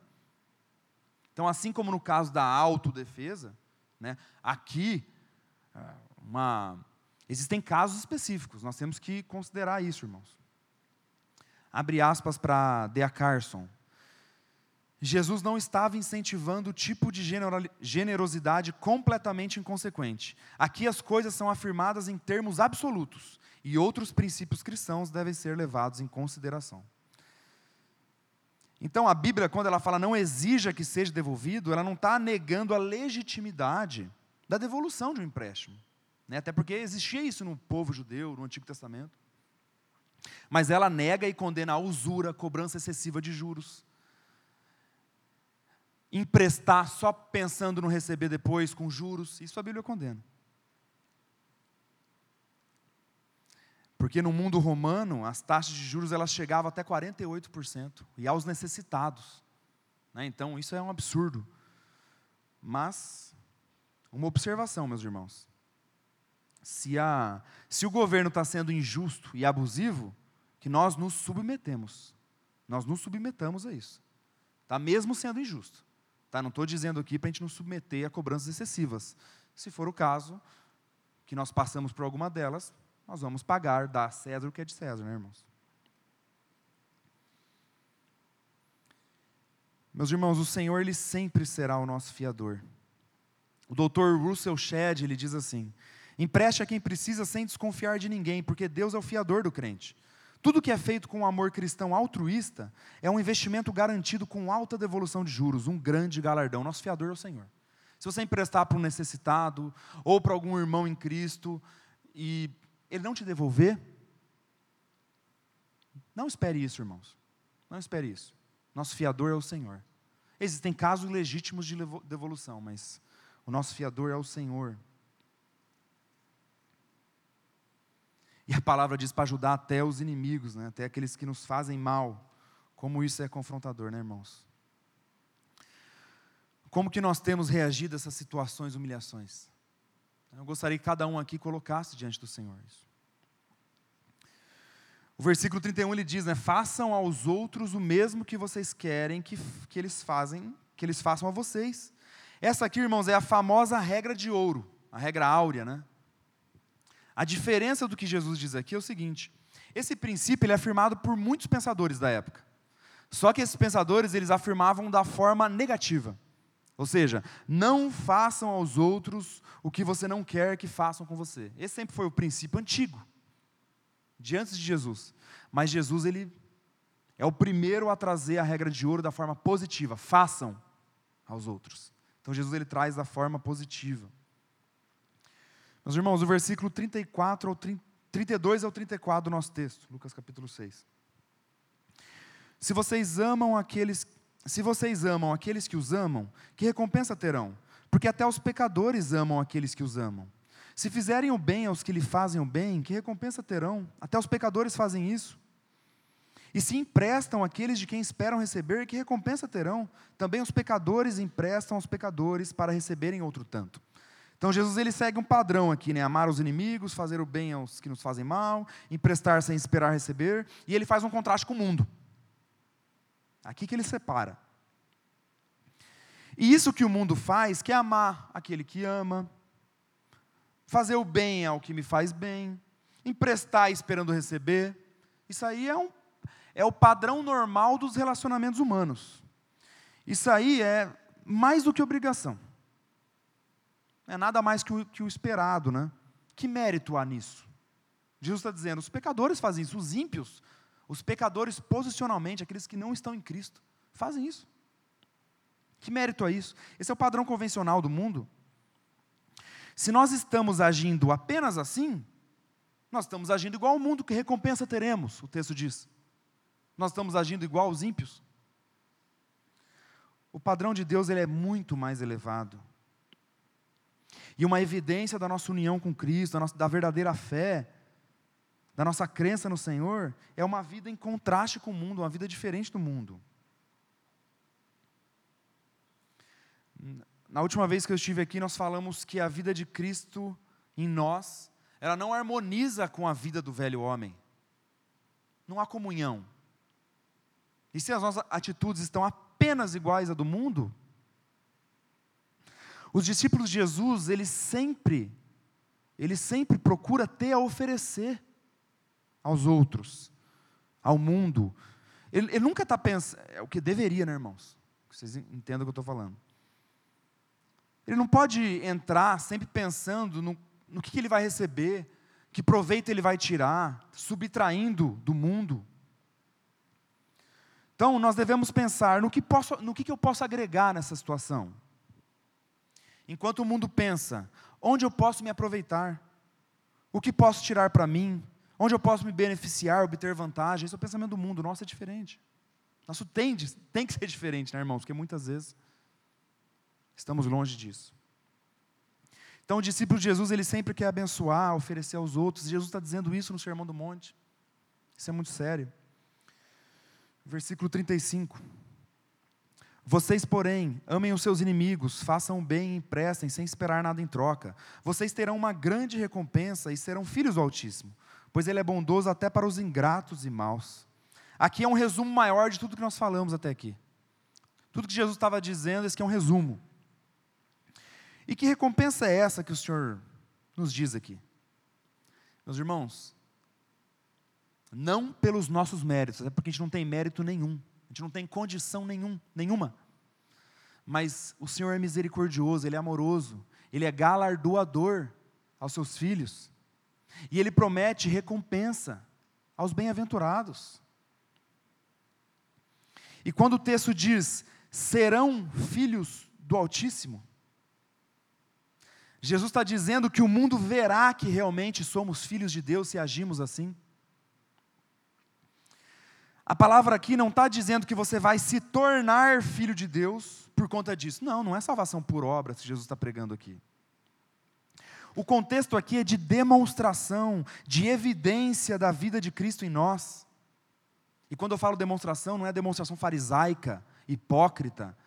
Então, assim como no caso da autodefesa, né, aqui é, uma, existem casos específicos, nós temos que considerar isso, irmãos. Abre aspas para Dea Carson. Jesus não estava incentivando o tipo de generosidade completamente inconsequente. Aqui as coisas são afirmadas em termos absolutos e outros princípios cristãos devem ser levados em consideração. Então a Bíblia, quando ela fala não exija que seja devolvido, ela não está negando a legitimidade da devolução de um empréstimo. Né? Até porque existia isso no povo judeu, no Antigo Testamento. Mas ela nega e condena a usura, a cobrança excessiva de juros. Emprestar só pensando no receber depois com juros, isso a Bíblia condena. Porque no mundo romano, as taxas de juros elas chegavam até 48%, e aos necessitados. Né? Então, isso é um absurdo. Mas, uma observação, meus irmãos. Se, a, se o governo está sendo injusto e abusivo, que nós nos submetemos. Nós nos submetamos a isso. Tá? Mesmo sendo injusto. Tá? Não estou dizendo aqui para a gente nos submeter a cobranças excessivas. Se for o caso, que nós passamos por alguma delas, nós vamos pagar, dar a César o que é de César, né, irmãos? Meus irmãos, o Senhor ele sempre será o nosso fiador. O doutor Russell Shedd, ele diz assim: empreste a quem precisa sem desconfiar de ninguém, porque Deus é o fiador do crente. Tudo que é feito com amor cristão altruísta é um investimento garantido com alta devolução de juros, um grande galardão. Nosso fiador é o Senhor. Se você emprestar para um necessitado ou para algum irmão em Cristo e ele não te devolver, não espere isso, irmãos. Não espere isso. Nosso fiador é o Senhor. Existem casos legítimos de devolução, mas o nosso fiador é o Senhor. E a palavra diz para ajudar até os inimigos, né? até aqueles que nos fazem mal. Como isso é confrontador, né, irmãos? Como que nós temos reagido a essas situações, humilhações? Eu gostaria que cada um aqui colocasse diante do Senhor isso. O versículo 31 ele diz, né, façam aos outros o mesmo que vocês querem que, que eles fazem, que eles façam a vocês. Essa aqui, irmãos, é a famosa regra de ouro, a regra áurea, né? A diferença do que Jesus diz aqui é o seguinte: esse princípio ele é afirmado por muitos pensadores da época. Só que esses pensadores eles afirmavam da forma negativa. Ou seja, não façam aos outros o que você não quer que façam com você. Esse sempre foi o princípio antigo, de antes de Jesus. Mas Jesus ele é o primeiro a trazer a regra de ouro da forma positiva. Façam aos outros. Então Jesus ele traz da forma positiva. Meus irmãos, o versículo 34 ao 30, 32 ao 34 do nosso texto, Lucas capítulo 6. Se vocês amam aqueles se vocês amam aqueles que os amam, que recompensa terão? Porque até os pecadores amam aqueles que os amam. Se fizerem o bem aos que lhe fazem o bem, que recompensa terão? Até os pecadores fazem isso. E se emprestam aqueles de quem esperam receber, que recompensa terão? Também os pecadores emprestam aos pecadores para receberem outro tanto. Então Jesus ele segue um padrão aqui, né? Amar os inimigos, fazer o bem aos que nos fazem mal, emprestar sem esperar receber, e ele faz um contraste com o mundo. Aqui que ele separa. E isso que o mundo faz, que é amar aquele que ama, fazer o bem ao que me faz bem, emprestar esperando receber, isso aí é, um, é o padrão normal dos relacionamentos humanos. Isso aí é mais do que obrigação é nada mais que o, que o esperado, né? Que mérito há nisso? Jesus está dizendo: os pecadores fazem isso, os ímpios, os pecadores posicionalmente, aqueles que não estão em Cristo, fazem isso. Que mérito há isso? Esse é o padrão convencional do mundo. Se nós estamos agindo apenas assim, nós estamos agindo igual ao mundo, que recompensa teremos, o texto diz. Nós estamos agindo igual aos ímpios. O padrão de Deus ele é muito mais elevado. E uma evidência da nossa união com Cristo, da, nossa, da verdadeira fé, da nossa crença no Senhor, é uma vida em contraste com o mundo, uma vida diferente do mundo. Na última vez que eu estive aqui, nós falamos que a vida de Cristo em nós, ela não harmoniza com a vida do velho homem. Não há comunhão. E se as nossas atitudes estão apenas iguais à do mundo, os discípulos de Jesus, eles sempre, eles sempre procura ter a oferecer aos outros, ao mundo. Ele, ele nunca está pensando, é o que deveria, né, irmãos? Vocês entendam o que eu estou falando. Ele não pode entrar sempre pensando no, no que, que ele vai receber, que proveito ele vai tirar, subtraindo do mundo. Então, nós devemos pensar no que, posso, no que, que eu posso agregar nessa situação. Enquanto o mundo pensa, onde eu posso me aproveitar? O que posso tirar para mim? Onde eu posso me beneficiar, obter vantagem? Esse é o pensamento do mundo, nosso é diferente. Nosso tem, tem que ser diferente, né, irmãos? Porque muitas vezes estamos longe disso. Então, o discípulo de Jesus, ele sempre quer abençoar, oferecer aos outros. Jesus está dizendo isso no Sermão do Monte. Isso é muito sério. Versículo 35. Vocês, porém, amem os seus inimigos, façam o bem e emprestem, sem esperar nada em troca. Vocês terão uma grande recompensa e serão filhos do Altíssimo, pois Ele é bondoso até para os ingratos e maus. Aqui é um resumo maior de tudo que nós falamos até aqui. Tudo que Jesus estava dizendo, esse aqui é um resumo. E que recompensa é essa que o Senhor nos diz aqui? Meus irmãos, não pelos nossos méritos, é porque a gente não tem mérito nenhum. A gente não tem condição nenhum, nenhuma. Mas o Senhor é misericordioso, Ele é amoroso, Ele é galardoador aos seus filhos. E Ele promete recompensa aos bem-aventurados. E quando o texto diz, serão filhos do Altíssimo, Jesus está dizendo que o mundo verá que realmente somos filhos de Deus se agimos assim. A palavra aqui não está dizendo que você vai se tornar filho de Deus por conta disso. Não, não é salvação por obra que Jesus está pregando aqui. O contexto aqui é de demonstração, de evidência da vida de Cristo em nós. E quando eu falo demonstração, não é demonstração farisaica, hipócrita,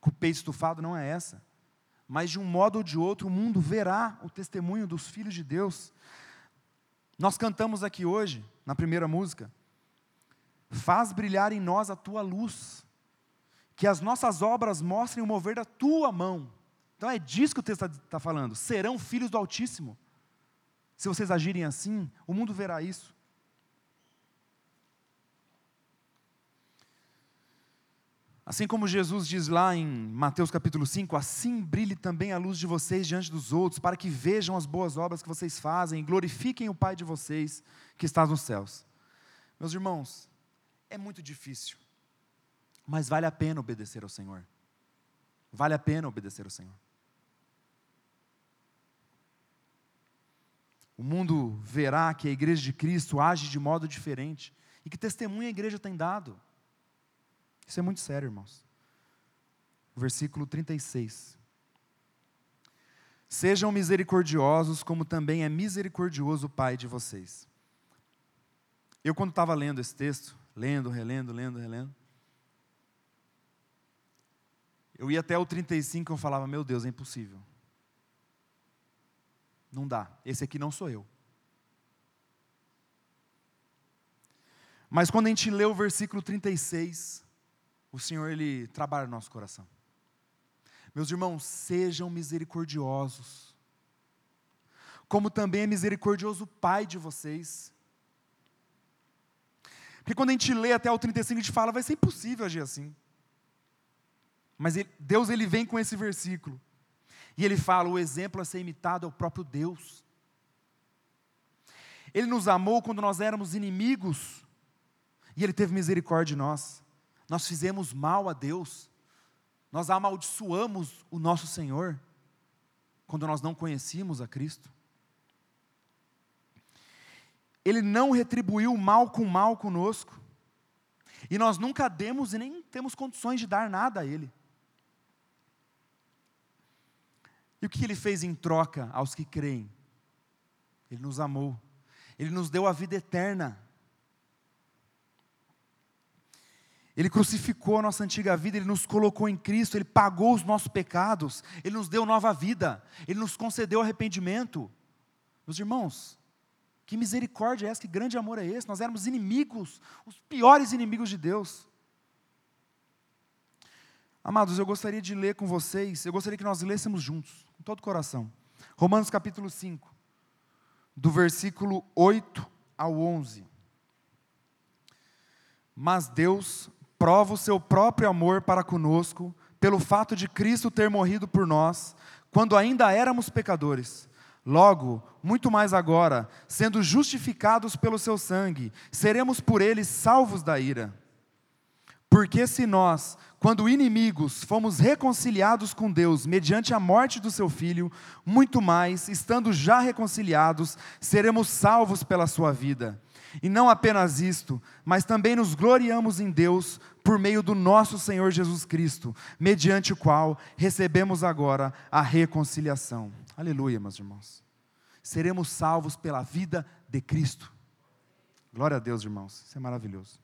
com o peito estufado, não é essa. Mas de um modo ou de outro, o mundo verá o testemunho dos filhos de Deus. Nós cantamos aqui hoje, na primeira música, faz brilhar em nós a tua luz, que as nossas obras mostrem o mover da tua mão. Então é disso que o texto está tá falando. Serão filhos do Altíssimo. Se vocês agirem assim, o mundo verá isso. Assim como Jesus diz lá em Mateus capítulo 5, assim brilhe também a luz de vocês diante dos outros, para que vejam as boas obras que vocês fazem e glorifiquem o Pai de vocês que está nos céus. Meus irmãos, é muito difícil, mas vale a pena obedecer ao Senhor. Vale a pena obedecer ao Senhor. O mundo verá que a igreja de Cristo age de modo diferente e que testemunho a igreja tem dado. Isso é muito sério, irmãos. Versículo 36. Sejam misericordiosos, como também é misericordioso o Pai de vocês. Eu, quando estava lendo esse texto, lendo, relendo, lendo, relendo, eu ia até o 35 e eu falava: Meu Deus, é impossível. Não dá. Esse aqui não sou eu. Mas quando a gente lê o versículo 36, o Senhor ele trabalha no nosso coração. Meus irmãos, sejam misericordiosos, como também é misericordioso o Pai de vocês. Porque quando a gente lê até o 35, a gente fala, vai ser impossível agir assim. Mas ele, Deus ele vem com esse versículo. E ele fala: o exemplo a ser imitado é o próprio Deus. Ele nos amou quando nós éramos inimigos, e ele teve misericórdia de nós nós fizemos mal a Deus, nós amaldiçoamos o nosso Senhor, quando nós não conhecíamos a Cristo. Ele não retribuiu mal com mal conosco, e nós nunca demos e nem temos condições de dar nada a Ele. E o que Ele fez em troca aos que creem? Ele nos amou, Ele nos deu a vida eterna. Ele crucificou a nossa antiga vida, Ele nos colocou em Cristo, Ele pagou os nossos pecados, Ele nos deu nova vida, Ele nos concedeu arrependimento. Meus irmãos, que misericórdia é essa, que grande amor é esse? Nós éramos inimigos, os piores inimigos de Deus. Amados, eu gostaria de ler com vocês, eu gostaria que nós lêssemos juntos, com todo o coração. Romanos capítulo 5, do versículo 8 ao 11. Mas Deus prova o seu próprio amor para conosco, pelo fato de Cristo ter morrido por nós, quando ainda éramos pecadores. Logo, muito mais agora, sendo justificados pelo seu sangue, seremos por ele salvos da ira. Porque se nós, quando inimigos, fomos reconciliados com Deus mediante a morte do seu filho, muito mais, estando já reconciliados, seremos salvos pela sua vida. E não apenas isto, mas também nos gloriamos em Deus por meio do nosso Senhor Jesus Cristo, mediante o qual recebemos agora a reconciliação. Aleluia, meus irmãos. Seremos salvos pela vida de Cristo. Glória a Deus, irmãos. Isso é maravilhoso.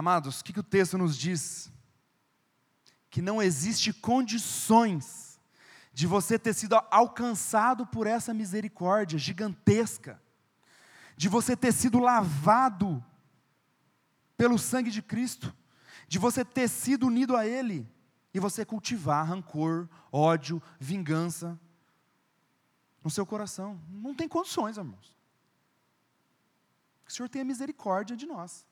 Amados, o que, o texto nos diz? Que não existe condições de você ter sido alcançado por essa misericórdia gigantesca, de você ter sido lavado pelo sangue de Cristo, de você ter sido unido a Ele e você cultivar rancor, ódio, vingança no seu coração. Não tem condições, irmãos. Que o Senhor tenha misericórdia de nós.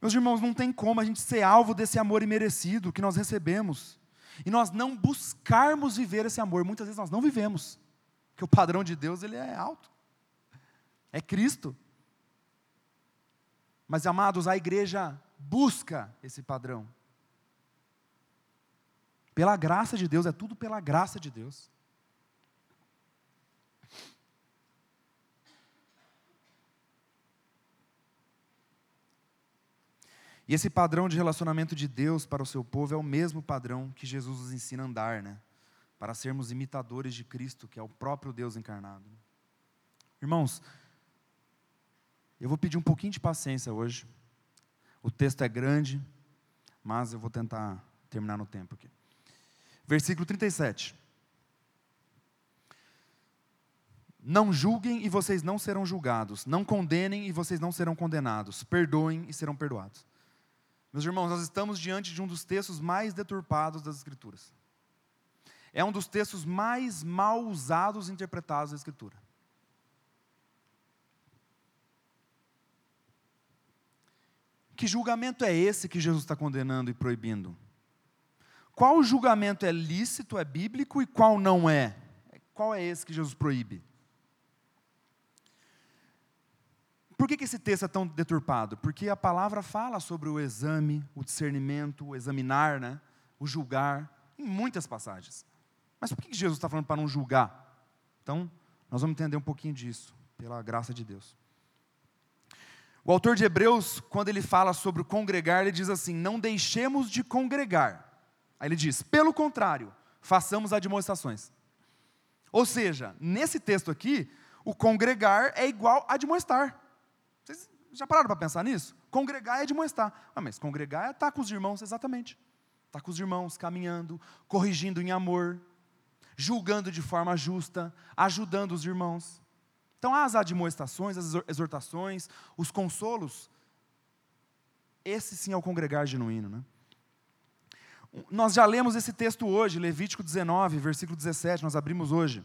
Meus irmãos, não tem como a gente ser alvo desse amor imerecido que nós recebemos e nós não buscarmos viver esse amor. Muitas vezes nós não vivemos, porque o padrão de Deus ele é alto, é Cristo. Mas amados, a igreja busca esse padrão. Pela graça de Deus, é tudo pela graça de Deus. E esse padrão de relacionamento de Deus para o seu povo é o mesmo padrão que Jesus nos ensina a andar, né? Para sermos imitadores de Cristo, que é o próprio Deus encarnado. Irmãos, eu vou pedir um pouquinho de paciência hoje. O texto é grande, mas eu vou tentar terminar no tempo aqui. Versículo 37. Não julguem e vocês não serão julgados. Não condenem e vocês não serão condenados. Perdoem e serão perdoados. Meus irmãos, nós estamos diante de um dos textos mais deturpados das Escrituras. É um dos textos mais mal usados e interpretados da Escritura. Que julgamento é esse que Jesus está condenando e proibindo? Qual julgamento é lícito, é bíblico e qual não é? Qual é esse que Jesus proíbe? Por que, que esse texto é tão deturpado? Porque a palavra fala sobre o exame, o discernimento, o examinar, né? o julgar, em muitas passagens. Mas por que, que Jesus está falando para não julgar? Então, nós vamos entender um pouquinho disso, pela graça de Deus. O autor de Hebreus, quando ele fala sobre o congregar, ele diz assim: não deixemos de congregar. Aí ele diz: pelo contrário, façamos admoestações. Ou seja, nesse texto aqui, o congregar é igual a admoestar. Já pararam para pensar nisso? Congregar é admoestar. Ah, mas congregar é estar com os irmãos, exatamente. Estar com os irmãos, caminhando, corrigindo em amor, julgando de forma justa, ajudando os irmãos. Então, as admoestações, as exortações, os consolos, esse sim é o congregar genuíno. Né? Nós já lemos esse texto hoje, Levítico 19, versículo 17, nós abrimos hoje.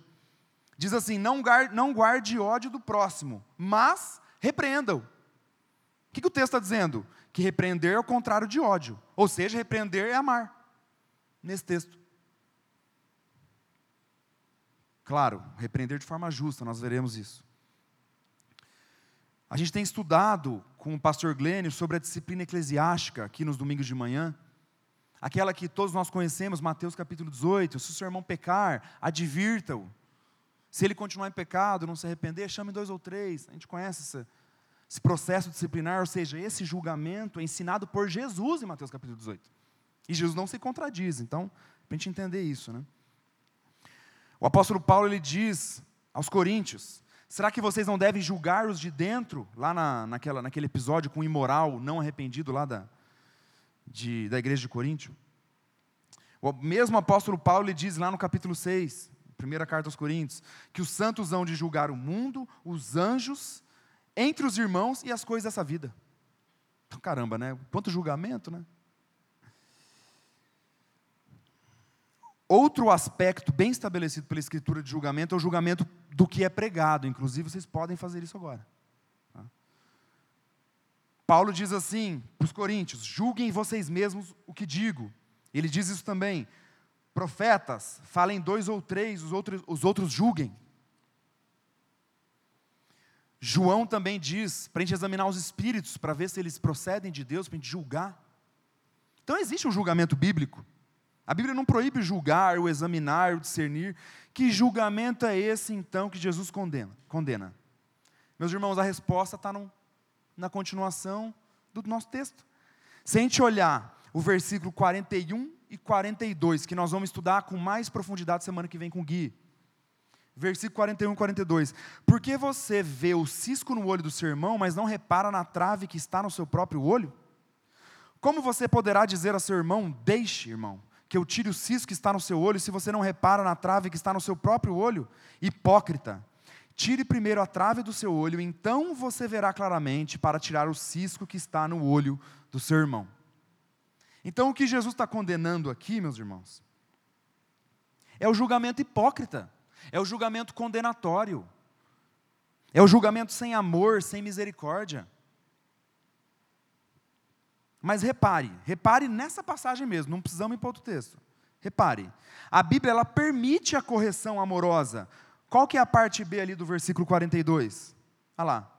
Diz assim: Não guarde, não guarde ódio do próximo, mas repreenda-o. O que, que o texto está dizendo? Que repreender é o contrário de ódio. Ou seja, repreender é amar. Nesse texto. Claro, repreender de forma justa, nós veremos isso. A gente tem estudado com o pastor Glênio sobre a disciplina eclesiástica aqui nos domingos de manhã. Aquela que todos nós conhecemos, Mateus capítulo 18. Se o seu irmão pecar, advirta-o. Se ele continuar em pecado, não se arrepender, chame dois ou três. A gente conhece esse, esse processo disciplinar, ou seja, esse julgamento é ensinado por Jesus em Mateus capítulo 18. E Jesus não se contradiz, então, para a gente entender isso. Né? O apóstolo Paulo ele diz aos coríntios: será que vocês não devem julgar os de dentro, lá na, naquela, naquele episódio com o imoral não arrependido lá da, de, da igreja de Coríntio? O mesmo apóstolo Paulo ele diz lá no capítulo 6, primeira carta aos Coríntios, que os santos hão de julgar o mundo, os anjos, entre os irmãos e as coisas dessa vida. Então, caramba, né? Quanto julgamento, né? Outro aspecto bem estabelecido pela escritura de julgamento é o julgamento do que é pregado. Inclusive, vocês podem fazer isso agora. Tá? Paulo diz assim para os coríntios: julguem vocês mesmos o que digo. Ele diz isso também. Profetas, falem dois ou três, os outros, os outros julguem. João também diz para a gente examinar os espíritos, para ver se eles procedem de Deus, para a gente julgar. Então existe um julgamento bíblico. A Bíblia não proíbe julgar, ou examinar, ou discernir. Que julgamento é esse, então, que Jesus condena? condena? Meus irmãos, a resposta está na continuação do nosso texto. Se a gente olhar o versículo 41 e 42, que nós vamos estudar com mais profundidade semana que vem com o Gui. Versículo 41 e 42. Por que você vê o cisco no olho do seu irmão, mas não repara na trave que está no seu próprio olho? Como você poderá dizer a seu irmão, deixe, irmão, que eu tire o cisco que está no seu olho, se você não repara na trave que está no seu próprio olho? Hipócrita. Tire primeiro a trave do seu olho, então você verá claramente para tirar o cisco que está no olho do seu irmão. Então, o que Jesus está condenando aqui, meus irmãos, é o julgamento hipócrita, é o julgamento condenatório, é o julgamento sem amor, sem misericórdia. Mas repare, repare nessa passagem mesmo, não precisamos ir para outro texto. Repare, a Bíblia ela permite a correção amorosa. Qual que é a parte B ali do versículo 42? Olha lá.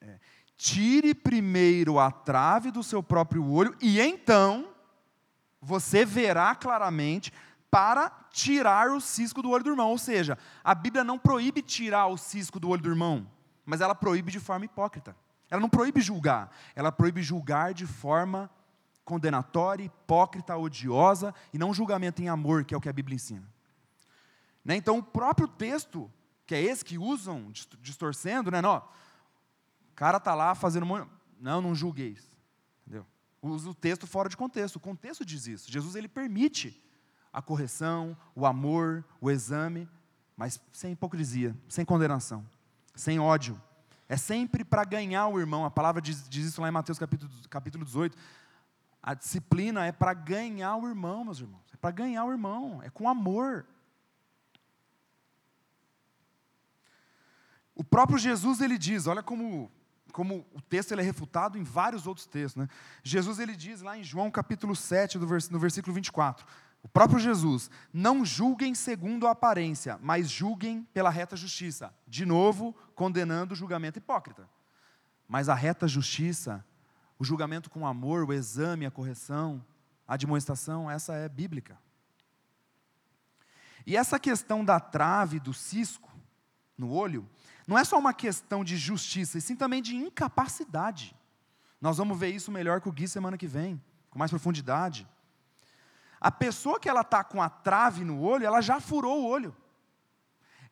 É, Tire primeiro a trave do seu próprio olho e então você verá claramente para tirar o cisco do olho do irmão. Ou seja, a Bíblia não proíbe tirar o cisco do olho do irmão, mas ela proíbe de forma hipócrita. Ela não proíbe julgar, ela proíbe julgar de forma condenatória, hipócrita, odiosa e não julgamento em amor, que é o que a Bíblia ensina. Né? Então, o próprio texto, que é esse que usam, distorcendo, né? Não, o cara está lá fazendo. Não, não julgueis. Entendeu? Usa o texto fora de contexto. O contexto diz isso. Jesus ele permite a correção, o amor, o exame, mas sem hipocrisia, sem condenação, sem ódio. É sempre para ganhar o irmão. A palavra diz, diz, isso lá em Mateus capítulo, capítulo 18. A disciplina é para ganhar o irmão, meus irmãos. É para ganhar o irmão. É com amor. O próprio Jesus ele diz, olha como, como o texto ele é refutado em vários outros textos. Né? Jesus ele diz lá em João capítulo 7, do vers, no versículo 24. O próprio Jesus, não julguem segundo a aparência, mas julguem pela reta justiça. De novo, condenando o julgamento hipócrita. Mas a reta justiça, o julgamento com amor, o exame, a correção, a demonstração, essa é bíblica. E essa questão da trave, do cisco no olho, não é só uma questão de justiça, e sim também de incapacidade. Nós vamos ver isso melhor com o Gui semana que vem, com mais profundidade. A pessoa que ela está com a trave no olho, ela já furou o olho.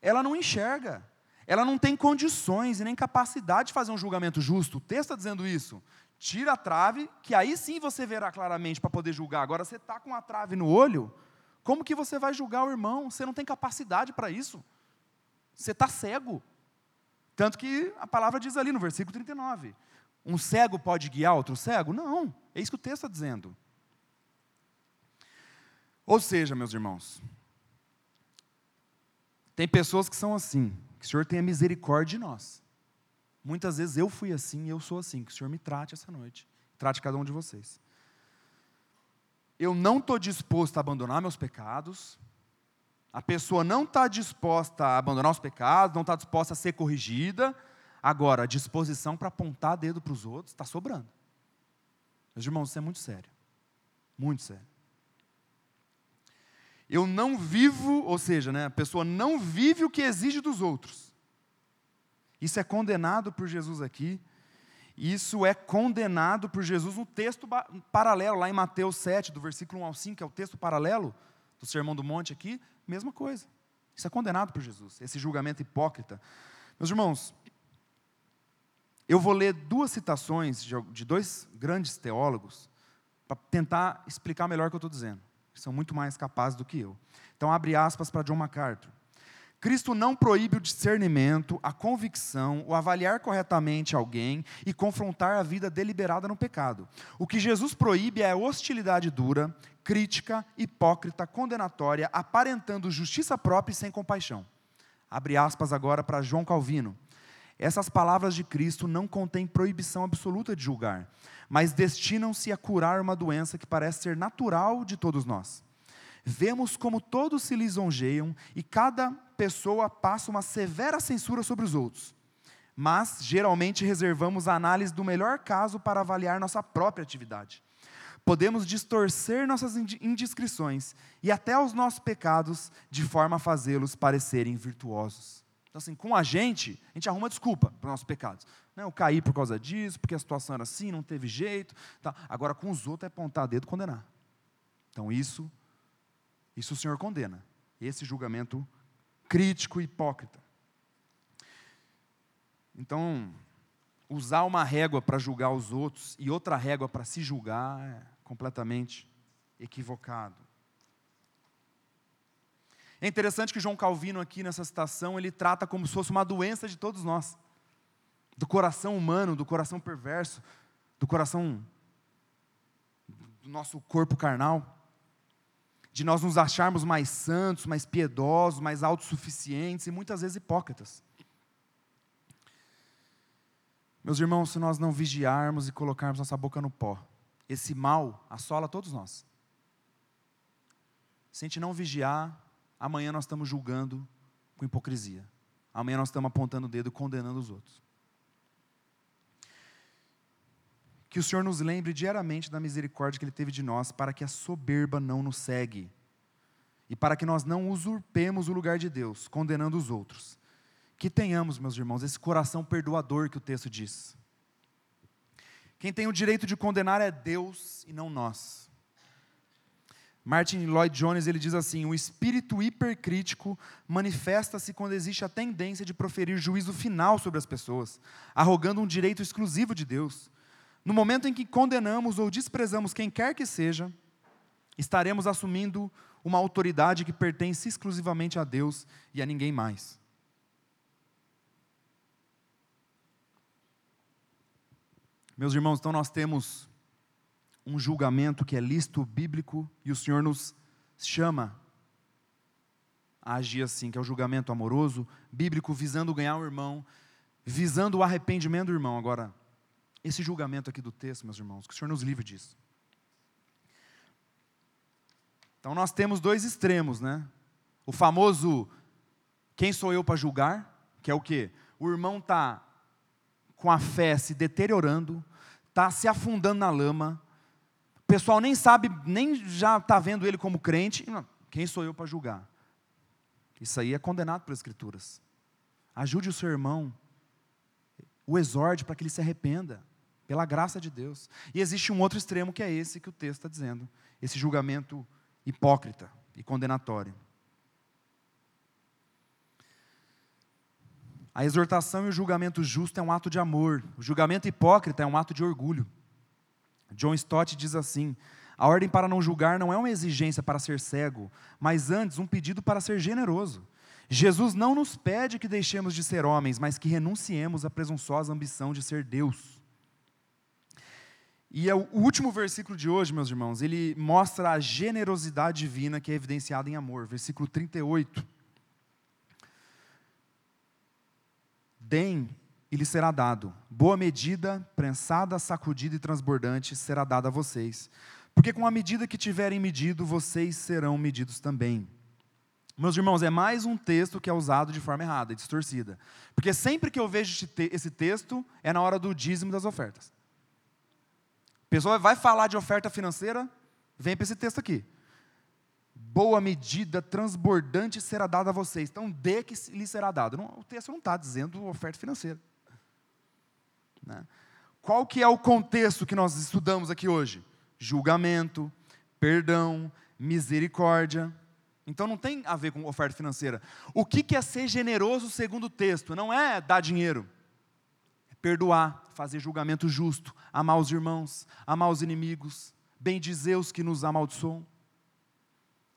Ela não enxerga. Ela não tem condições e nem capacidade de fazer um julgamento justo. O texto está dizendo isso. Tira a trave, que aí sim você verá claramente para poder julgar. Agora, você está com a trave no olho, como que você vai julgar o irmão? Você não tem capacidade para isso. Você está cego. Tanto que a palavra diz ali no versículo 39: um cego pode guiar outro cego? Não, é isso que o texto está dizendo. Ou seja, meus irmãos, tem pessoas que são assim, que o Senhor tenha misericórdia de nós. Muitas vezes eu fui assim e eu sou assim, que o Senhor me trate essa noite, trate cada um de vocês. Eu não estou disposto a abandonar meus pecados, a pessoa não está disposta a abandonar os pecados, não está disposta a ser corrigida. Agora, a disposição para apontar dedo para os outros está sobrando. Meus irmãos, isso é muito sério. Muito sério. Eu não vivo, ou seja, né, a pessoa não vive o que exige dos outros. Isso é condenado por Jesus aqui. Isso é condenado por Jesus no texto paralelo, lá em Mateus 7, do versículo 1 ao 5, que é o texto paralelo do Sermão do Monte aqui. Mesma coisa. Isso é condenado por Jesus, esse julgamento hipócrita. Meus irmãos, eu vou ler duas citações de dois grandes teólogos para tentar explicar melhor o que eu estou dizendo. São muito mais capazes do que eu. Então, abre aspas para John MacArthur. Cristo não proíbe o discernimento, a convicção, o avaliar corretamente alguém e confrontar a vida deliberada no pecado. O que Jesus proíbe é a hostilidade dura, crítica, hipócrita, condenatória, aparentando justiça própria e sem compaixão. Abre aspas agora para João Calvino. Essas palavras de Cristo não contêm proibição absoluta de julgar, mas destinam-se a curar uma doença que parece ser natural de todos nós vemos como todos se lisonjeiam e cada pessoa passa uma severa censura sobre os outros. Mas, geralmente, reservamos a análise do melhor caso para avaliar nossa própria atividade. Podemos distorcer nossas indiscrições e até os nossos pecados de forma a fazê-los parecerem virtuosos. Então, assim, com a gente, a gente arruma desculpa para os nossos pecados. Não, eu caí por causa disso, porque a situação era assim, não teve jeito. Tá. Agora, com os outros é apontar dedo e condenar. Então, isso isso o Senhor condena. Esse julgamento crítico e hipócrita. Então, usar uma régua para julgar os outros e outra régua para se julgar é completamente equivocado. É interessante que João Calvino aqui nessa citação, ele trata como se fosse uma doença de todos nós. Do coração humano, do coração perverso, do coração do nosso corpo carnal de nós nos acharmos mais santos, mais piedosos, mais autossuficientes e muitas vezes hipócritas. Meus irmãos, se nós não vigiarmos e colocarmos nossa boca no pó, esse mal assola todos nós. Se a gente não vigiar, amanhã nós estamos julgando com hipocrisia. Amanhã nós estamos apontando o dedo condenando os outros. Que o Senhor nos lembre diariamente da misericórdia que Ele teve de nós, para que a soberba não nos segue. E para que nós não usurpemos o lugar de Deus, condenando os outros. Que tenhamos, meus irmãos, esse coração perdoador que o texto diz. Quem tem o direito de condenar é Deus e não nós. Martin Lloyd Jones ele diz assim: o espírito hipercrítico manifesta-se quando existe a tendência de proferir juízo final sobre as pessoas, arrogando um direito exclusivo de Deus. No momento em que condenamos ou desprezamos quem quer que seja, estaremos assumindo uma autoridade que pertence exclusivamente a Deus e a ninguém mais. Meus irmãos, então nós temos um julgamento que é listo bíblico e o Senhor nos chama a agir assim, que é o julgamento amoroso, bíblico, visando ganhar o irmão, visando o arrependimento do irmão. Agora, esse julgamento aqui do texto, meus irmãos, que o Senhor nos livre disso. Então nós temos dois extremos, né? O famoso quem sou eu para julgar, que é o quê? O irmão está com a fé se deteriorando, está se afundando na lama, pessoal nem sabe, nem já está vendo ele como crente. Quem sou eu para julgar? Isso aí é condenado pelas Escrituras. Ajude o seu irmão, o exorte para que ele se arrependa, pela graça de Deus. E existe um outro extremo que é esse que o texto está dizendo: esse julgamento hipócrita e condenatório. A exortação e o julgamento justo é um ato de amor, o julgamento hipócrita é um ato de orgulho. John Stott diz assim: a ordem para não julgar não é uma exigência para ser cego, mas antes um pedido para ser generoso. Jesus não nos pede que deixemos de ser homens, mas que renunciemos à presunçosa ambição de ser Deus. E é o último versículo de hoje, meus irmãos, ele mostra a generosidade divina que é evidenciada em amor. Versículo 38. Deem e lhe será dado. Boa medida, prensada, sacudida e transbordante será dada a vocês. Porque com a medida que tiverem medido, vocês serão medidos também. Meus irmãos, é mais um texto que é usado de forma errada, distorcida. Porque sempre que eu vejo esse texto, é na hora do dízimo das ofertas. A pessoa vai falar de oferta financeira, vem para esse texto aqui. Boa medida, transbordante será dada a vocês. Então, dê que lhe será dado. Não, o texto não está dizendo oferta financeira. Né? Qual que é o contexto que nós estudamos aqui hoje? Julgamento, perdão, misericórdia. Então não tem a ver com oferta financeira. O que, que é ser generoso segundo o texto? Não é dar dinheiro. É perdoar, fazer julgamento justo, amar os irmãos, amar os inimigos, bem dizer os que nos amaldiçoam,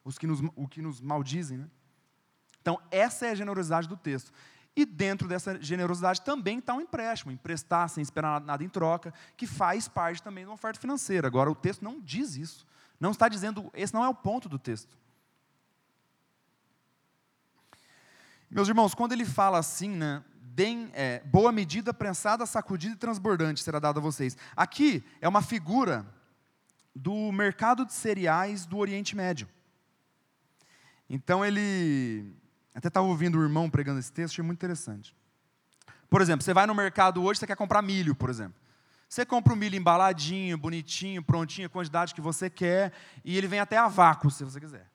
os que nos, o que nos maldizem. Né? Então, essa é a generosidade do texto. E dentro dessa generosidade também está um empréstimo, emprestar sem esperar nada em troca, que faz parte também de uma oferta financeira. Agora, o texto não diz isso. Não está dizendo, esse não é o ponto do texto. Meus irmãos, quando ele fala assim, né, deem, é, boa medida, prensada, sacudida e transbordante será dada a vocês. Aqui é uma figura do mercado de cereais do Oriente Médio. Então ele até estava ouvindo o irmão pregando esse texto, achei muito interessante. Por exemplo, você vai no mercado hoje, você quer comprar milho, por exemplo. Você compra o milho embaladinho, bonitinho, prontinho, a quantidade que você quer, e ele vem até a vácuo, se você quiser.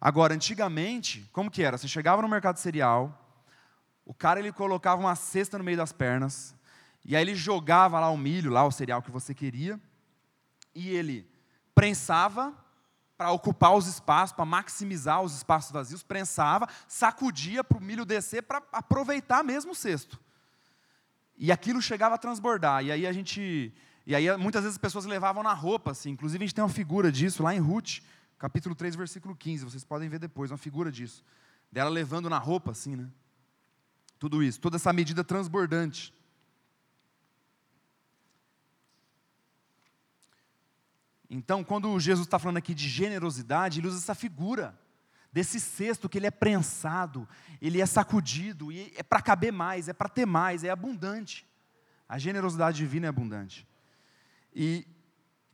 Agora, antigamente, como que era? Você chegava no mercado cereal, o cara ele colocava uma cesta no meio das pernas, e aí ele jogava lá o milho, lá o cereal que você queria, e ele prensava para ocupar os espaços, para maximizar os espaços vazios, prensava, sacudia para o milho descer para aproveitar mesmo o cesto. E aquilo chegava a transbordar. E aí a gente. E aí muitas vezes as pessoas levavam na roupa, assim. Inclusive a gente tem uma figura disso lá em Ruth, capítulo 3, versículo 15. Vocês podem ver depois, uma figura disso. Dela levando na roupa, assim, né? Tudo isso, toda essa medida transbordante. Então, quando Jesus está falando aqui de generosidade, ele usa essa figura desse cesto que ele é prensado, ele é sacudido, e é para caber mais, é para ter mais, é abundante. A generosidade divina é abundante. E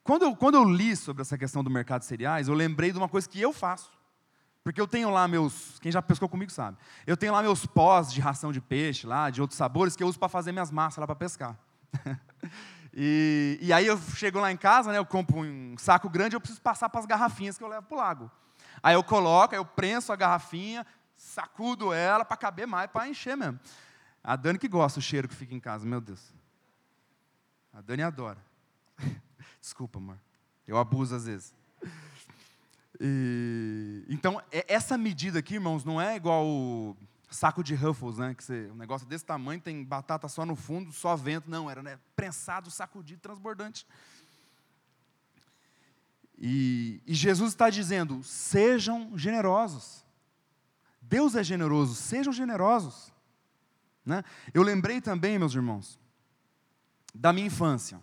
quando eu, quando eu li sobre essa questão do mercado de cereais, eu lembrei de uma coisa que eu faço. Porque eu tenho lá meus, quem já pescou comigo sabe, eu tenho lá meus pós de ração de peixe, lá, de outros sabores, que eu uso para fazer minhas massas lá para pescar. E, e aí eu chego lá em casa, né, eu compro um saco grande, eu preciso passar para as garrafinhas que eu levo para o lago. Aí eu coloco, eu prenso a garrafinha, sacudo ela para caber mais, para encher mesmo. A Dani que gosta do cheiro que fica em casa, meu Deus. A Dani adora. Desculpa, amor. Eu abuso às vezes. E, então, é, essa medida aqui, irmãos, não é igual o saco de Ruffles, né? Que você, um negócio desse tamanho, tem batata só no fundo, só vento. Não, era né, prensado, sacudido, transbordante. E, e Jesus está dizendo: sejam generosos. Deus é generoso, sejam generosos. Né? Eu lembrei também, meus irmãos, da minha infância.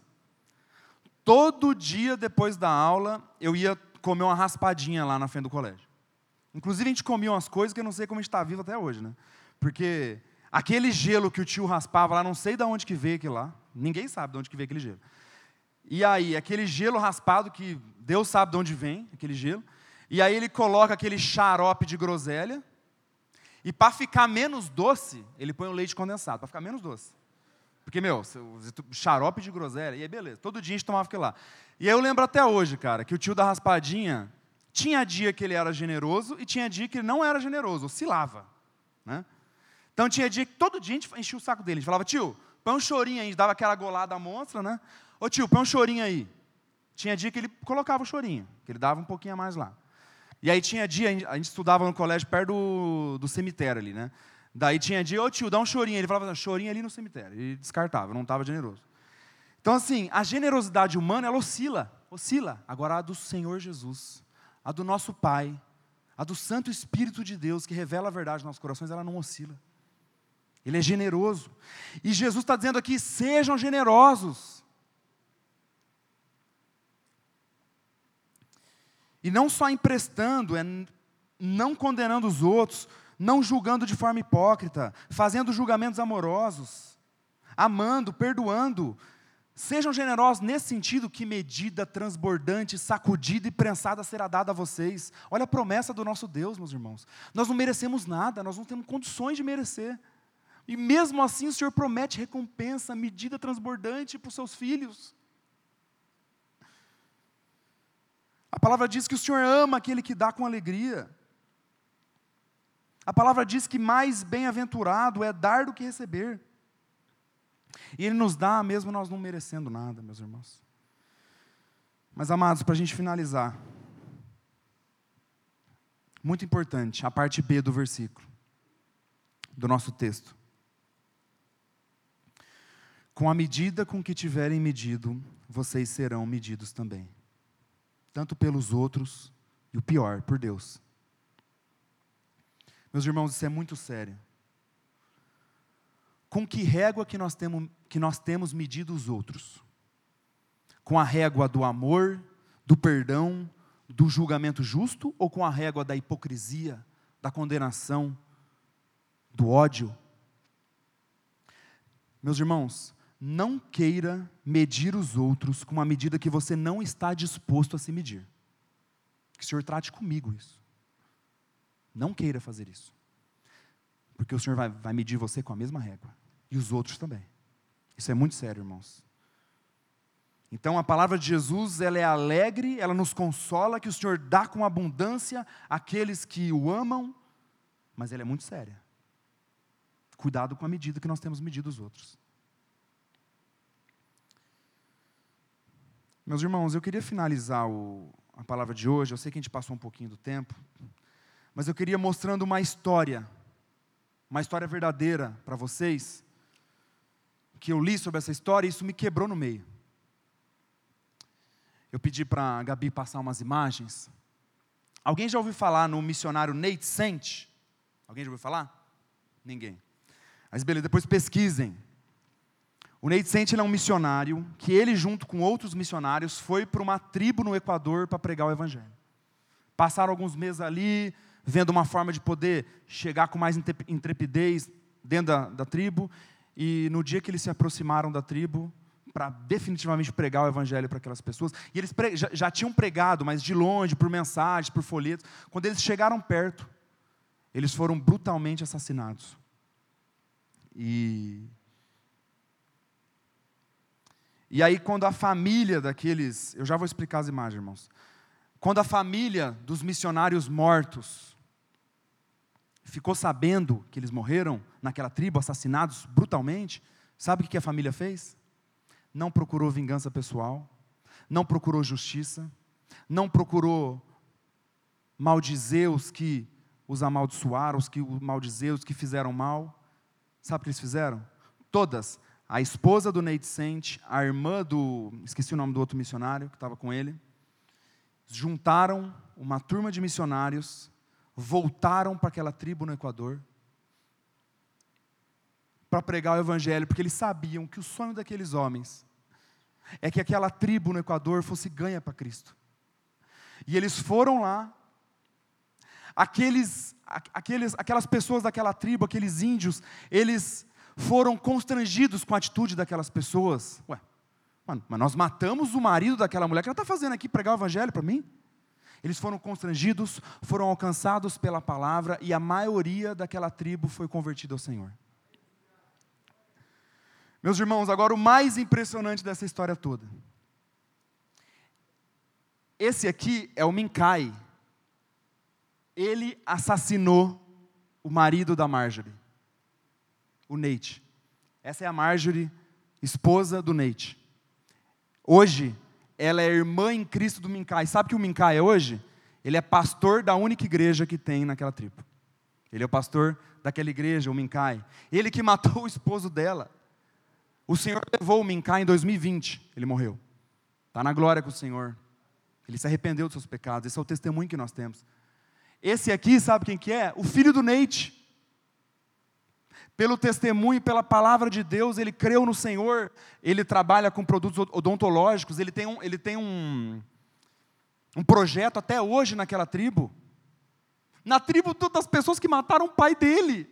Todo dia depois da aula, eu ia comer uma raspadinha lá na frente do colégio. Inclusive, a gente comia umas coisas que eu não sei como a gente está vivo até hoje, né? Porque aquele gelo que o tio raspava lá, não sei de onde que veio aquilo lá. Ninguém sabe de onde que veio aquele gelo. E aí, aquele gelo raspado que Deus sabe de onde vem, aquele gelo. E aí ele coloca aquele xarope de groselha. E para ficar menos doce, ele põe o leite condensado, para ficar menos doce. Porque, meu, xarope de groselha, e aí beleza, todo dia a gente tomava aquilo lá. E aí eu lembro até hoje, cara, que o tio da raspadinha, tinha dia que ele era generoso e tinha dia que ele não era generoso, oscilava. Né? Então tinha dia que todo dia a gente enchia o saco dele, a gente falava, tio, põe um chorinho aí, a gente dava aquela golada monstra, né? Ô tio, põe um chorinho aí. Tinha dia que ele colocava o chorinho, que ele dava um pouquinho a mais lá. E aí tinha dia, a gente estudava no colégio perto do, do cemitério ali, né? Daí tinha dia, ô tio, dá um chorinho. Ele falava, chorinho ali no cemitério. E descartava, não estava generoso. Então, assim, a generosidade humana, ela oscila, oscila. Agora, a do Senhor Jesus, a do nosso Pai, a do Santo Espírito de Deus, que revela a verdade nos nossos corações, ela não oscila. Ele é generoso. E Jesus está dizendo aqui: sejam generosos. E não só emprestando, é não condenando os outros, não julgando de forma hipócrita, fazendo julgamentos amorosos, amando, perdoando. Sejam generosos nesse sentido, que medida transbordante, sacudida e prensada será dada a vocês. Olha a promessa do nosso Deus, meus irmãos. Nós não merecemos nada, nós não temos condições de merecer. E mesmo assim o Senhor promete recompensa, medida transbordante para os seus filhos. A palavra diz que o Senhor ama aquele que dá com alegria. A palavra diz que mais bem-aventurado é dar do que receber. E Ele nos dá, mesmo nós não merecendo nada, meus irmãos. Mas, amados, para a gente finalizar, muito importante, a parte B do versículo, do nosso texto. Com a medida com que tiverem medido, vocês serão medidos também, tanto pelos outros e o pior, por Deus. Meus irmãos, isso é muito sério. Com que régua que nós temos, que nós temos medido os outros? Com a régua do amor, do perdão, do julgamento justo ou com a régua da hipocrisia, da condenação, do ódio? Meus irmãos, não queira medir os outros com uma medida que você não está disposto a se medir. Que o Senhor trate comigo isso. Não queira fazer isso. Porque o Senhor vai, vai medir você com a mesma régua. E os outros também. Isso é muito sério, irmãos. Então a palavra de Jesus, ela é alegre, ela nos consola que o Senhor dá com abundância àqueles que o amam, mas ela é muito séria. Cuidado com a medida que nós temos medido os outros. Meus irmãos, eu queria finalizar o, a palavra de hoje, eu sei que a gente passou um pouquinho do tempo, mas eu queria mostrando uma história, uma história verdadeira para vocês, que eu li sobre essa história e isso me quebrou no meio. Eu pedi para a Gabi passar umas imagens. Alguém já ouviu falar no missionário Nate Sent? Alguém já ouviu falar? Ninguém. Mas beleza, depois pesquisem. O Nate Sent é um missionário que ele, junto com outros missionários, foi para uma tribo no Equador para pregar o Evangelho. Passaram alguns meses ali, vendo uma forma de poder chegar com mais intrepidez dentro da, da tribo, e no dia que eles se aproximaram da tribo, para definitivamente pregar o evangelho para aquelas pessoas, e eles já, já, tinham pregado, mas de longe, por mensagens, por folhetos, quando eles chegaram perto, eles foram brutalmente assassinados. E. E aí, quando a família daqueles. Eu já vou explicar as imagens, irmãos. Quando a família dos missionários mortos ficou sabendo que eles morreram naquela tribo, assassinados brutalmente, sabe o que a família fez? Não procurou vingança pessoal, não procurou justiça, não procurou maldizer os que os amaldiçoaram, os que maldizer, os que fizeram mal. Sabe o que eles fizeram? Todas. A esposa do Nate Sente, a irmã do. Esqueci o nome do outro missionário que estava com ele. Juntaram uma turma de missionários, voltaram para aquela tribo no Equador para pregar o Evangelho, porque eles sabiam que o sonho daqueles homens é que aquela tribo no Equador fosse ganha para Cristo. E eles foram lá, aqueles, aqueles, aquelas pessoas daquela tribo, aqueles índios, eles foram constrangidos com a atitude daquelas pessoas. Ué, mano, mas nós matamos o marido daquela mulher, que ela está fazendo aqui pregar o evangelho para mim? Eles foram constrangidos, foram alcançados pela palavra e a maioria daquela tribo foi convertida ao Senhor. Meus irmãos, agora o mais impressionante dessa história toda. Esse aqui é o Minkai. Ele assassinou o marido da Marjorie, o Nate. Essa é a Marjorie, esposa do Nate. Hoje, ela é irmã em Cristo do Minkai. Sabe o que o Minkai é hoje? Ele é pastor da única igreja que tem naquela tribo. Ele é o pastor daquela igreja, o Minkai. Ele que matou o esposo dela. O Senhor levou o Minkai em 2020, ele morreu. Está na glória com o Senhor. Ele se arrependeu dos seus pecados. Esse é o testemunho que nós temos. Esse aqui, sabe quem que é? O filho do Neite. Pelo testemunho, pela palavra de Deus, ele creu no Senhor. Ele trabalha com produtos odontológicos. Ele tem um, ele tem um, um projeto até hoje naquela tribo. Na tribo das pessoas que mataram o pai dele.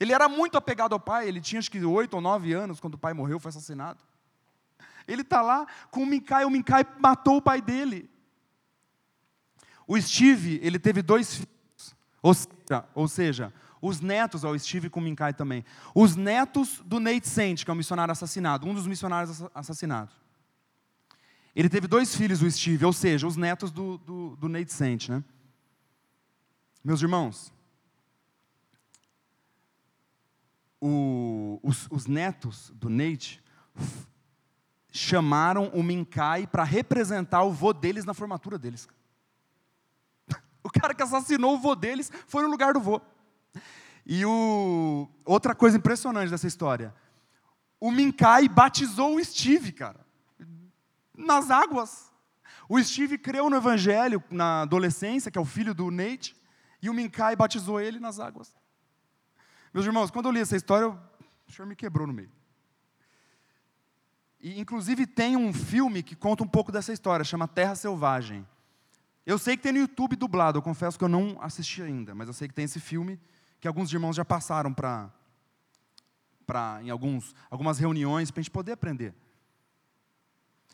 Ele era muito apegado ao pai, ele tinha acho que oito ou nove anos quando o pai morreu, foi assassinado. Ele está lá com o Minkai, o Minkai matou o pai dele. O Steve, ele teve dois filhos, ou seja, ou seja os netos ao Steve com o Minkai também. Os netos do Nate Saint, que é um missionário assassinado, um dos missionários assassinados. Ele teve dois filhos, o Steve, ou seja, os netos do, do, do Nate Saint. Né? Meus irmãos, o, os, os, netos do Nate chamaram o Minkai para representar o vô deles na formatura deles. O cara que assassinou o vô deles foi no lugar do vô. E o, outra coisa impressionante dessa história: o Minkai batizou o Steve, cara, nas águas. O Steve creu no Evangelho na adolescência, que é o filho do Nate, e o Minkai batizou ele nas águas. Meus irmãos, quando eu li essa história, o senhor me quebrou no meio. E, inclusive, tem um filme que conta um pouco dessa história, chama Terra Selvagem. Eu sei que tem no YouTube dublado, eu confesso que eu não assisti ainda, mas eu sei que tem esse filme que alguns irmãos já passaram para para em alguns algumas reuniões para a gente poder aprender.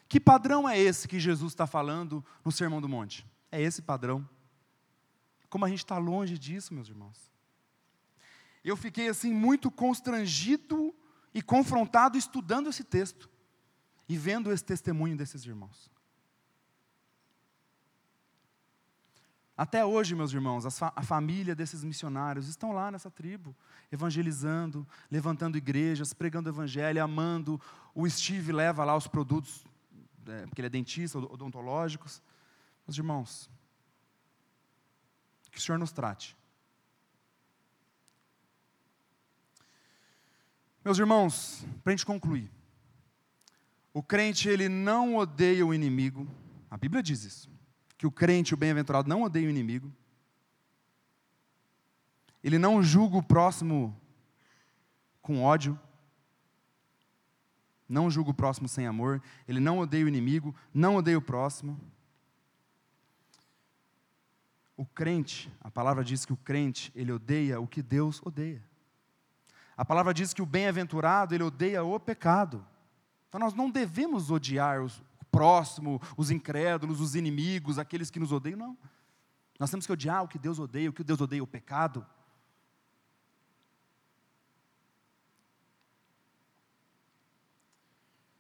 Que padrão é esse que Jesus está falando no Sermão do Monte? É esse padrão. Como a gente está longe disso, meus irmãos eu fiquei assim muito constrangido e confrontado estudando esse texto e vendo esse testemunho desses irmãos. Até hoje, meus irmãos, a família desses missionários estão lá nessa tribo, evangelizando, levantando igrejas, pregando evangelho, amando. O Steve leva lá os produtos, é, porque ele é dentista, odontológicos. Meus irmãos, que o Senhor nos trate Meus irmãos, para a gente concluir, o crente ele não odeia o inimigo, a Bíblia diz isso, que o crente, o bem-aventurado, não odeia o inimigo, ele não julga o próximo com ódio, não julga o próximo sem amor, ele não odeia o inimigo, não odeia o próximo. O crente, a palavra diz que o crente, ele odeia o que Deus odeia. A palavra diz que o bem-aventurado, ele odeia o pecado. Então nós não devemos odiar o próximo, os incrédulos, os inimigos, aqueles que nos odeiam, não. Nós temos que odiar o que Deus odeia, o que Deus odeia, o pecado.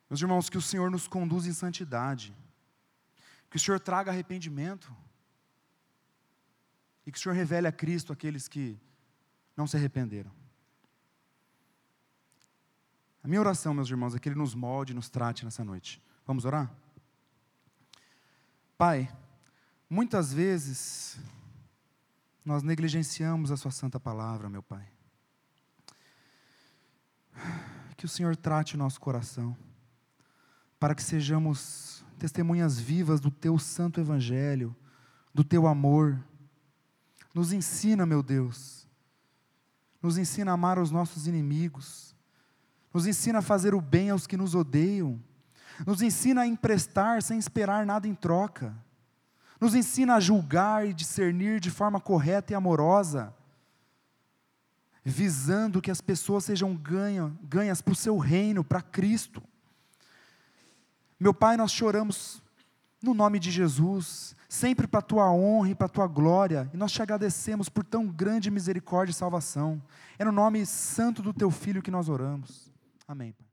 Meus irmãos, que o Senhor nos conduza em santidade, que o Senhor traga arrependimento, e que o Senhor revele a Cristo aqueles que não se arrependeram. A minha oração, meus irmãos, é que Ele nos molde, nos trate nessa noite. Vamos orar? Pai, muitas vezes nós negligenciamos a Sua santa palavra, meu Pai. Que o Senhor trate o nosso coração, para que sejamos testemunhas vivas do Teu santo Evangelho, do Teu amor. Nos ensina, meu Deus, nos ensina a amar os nossos inimigos, nos ensina a fazer o bem aos que nos odeiam, nos ensina a emprestar sem esperar nada em troca, nos ensina a julgar e discernir de forma correta e amorosa, visando que as pessoas sejam ganha, ganhas para o seu reino, para Cristo. Meu Pai, nós choramos no nome de Jesus, sempre para a tua honra e para a tua glória, e nós te agradecemos por tão grande misericórdia e salvação. É no nome santo do teu filho que nós oramos. Amém. Pai.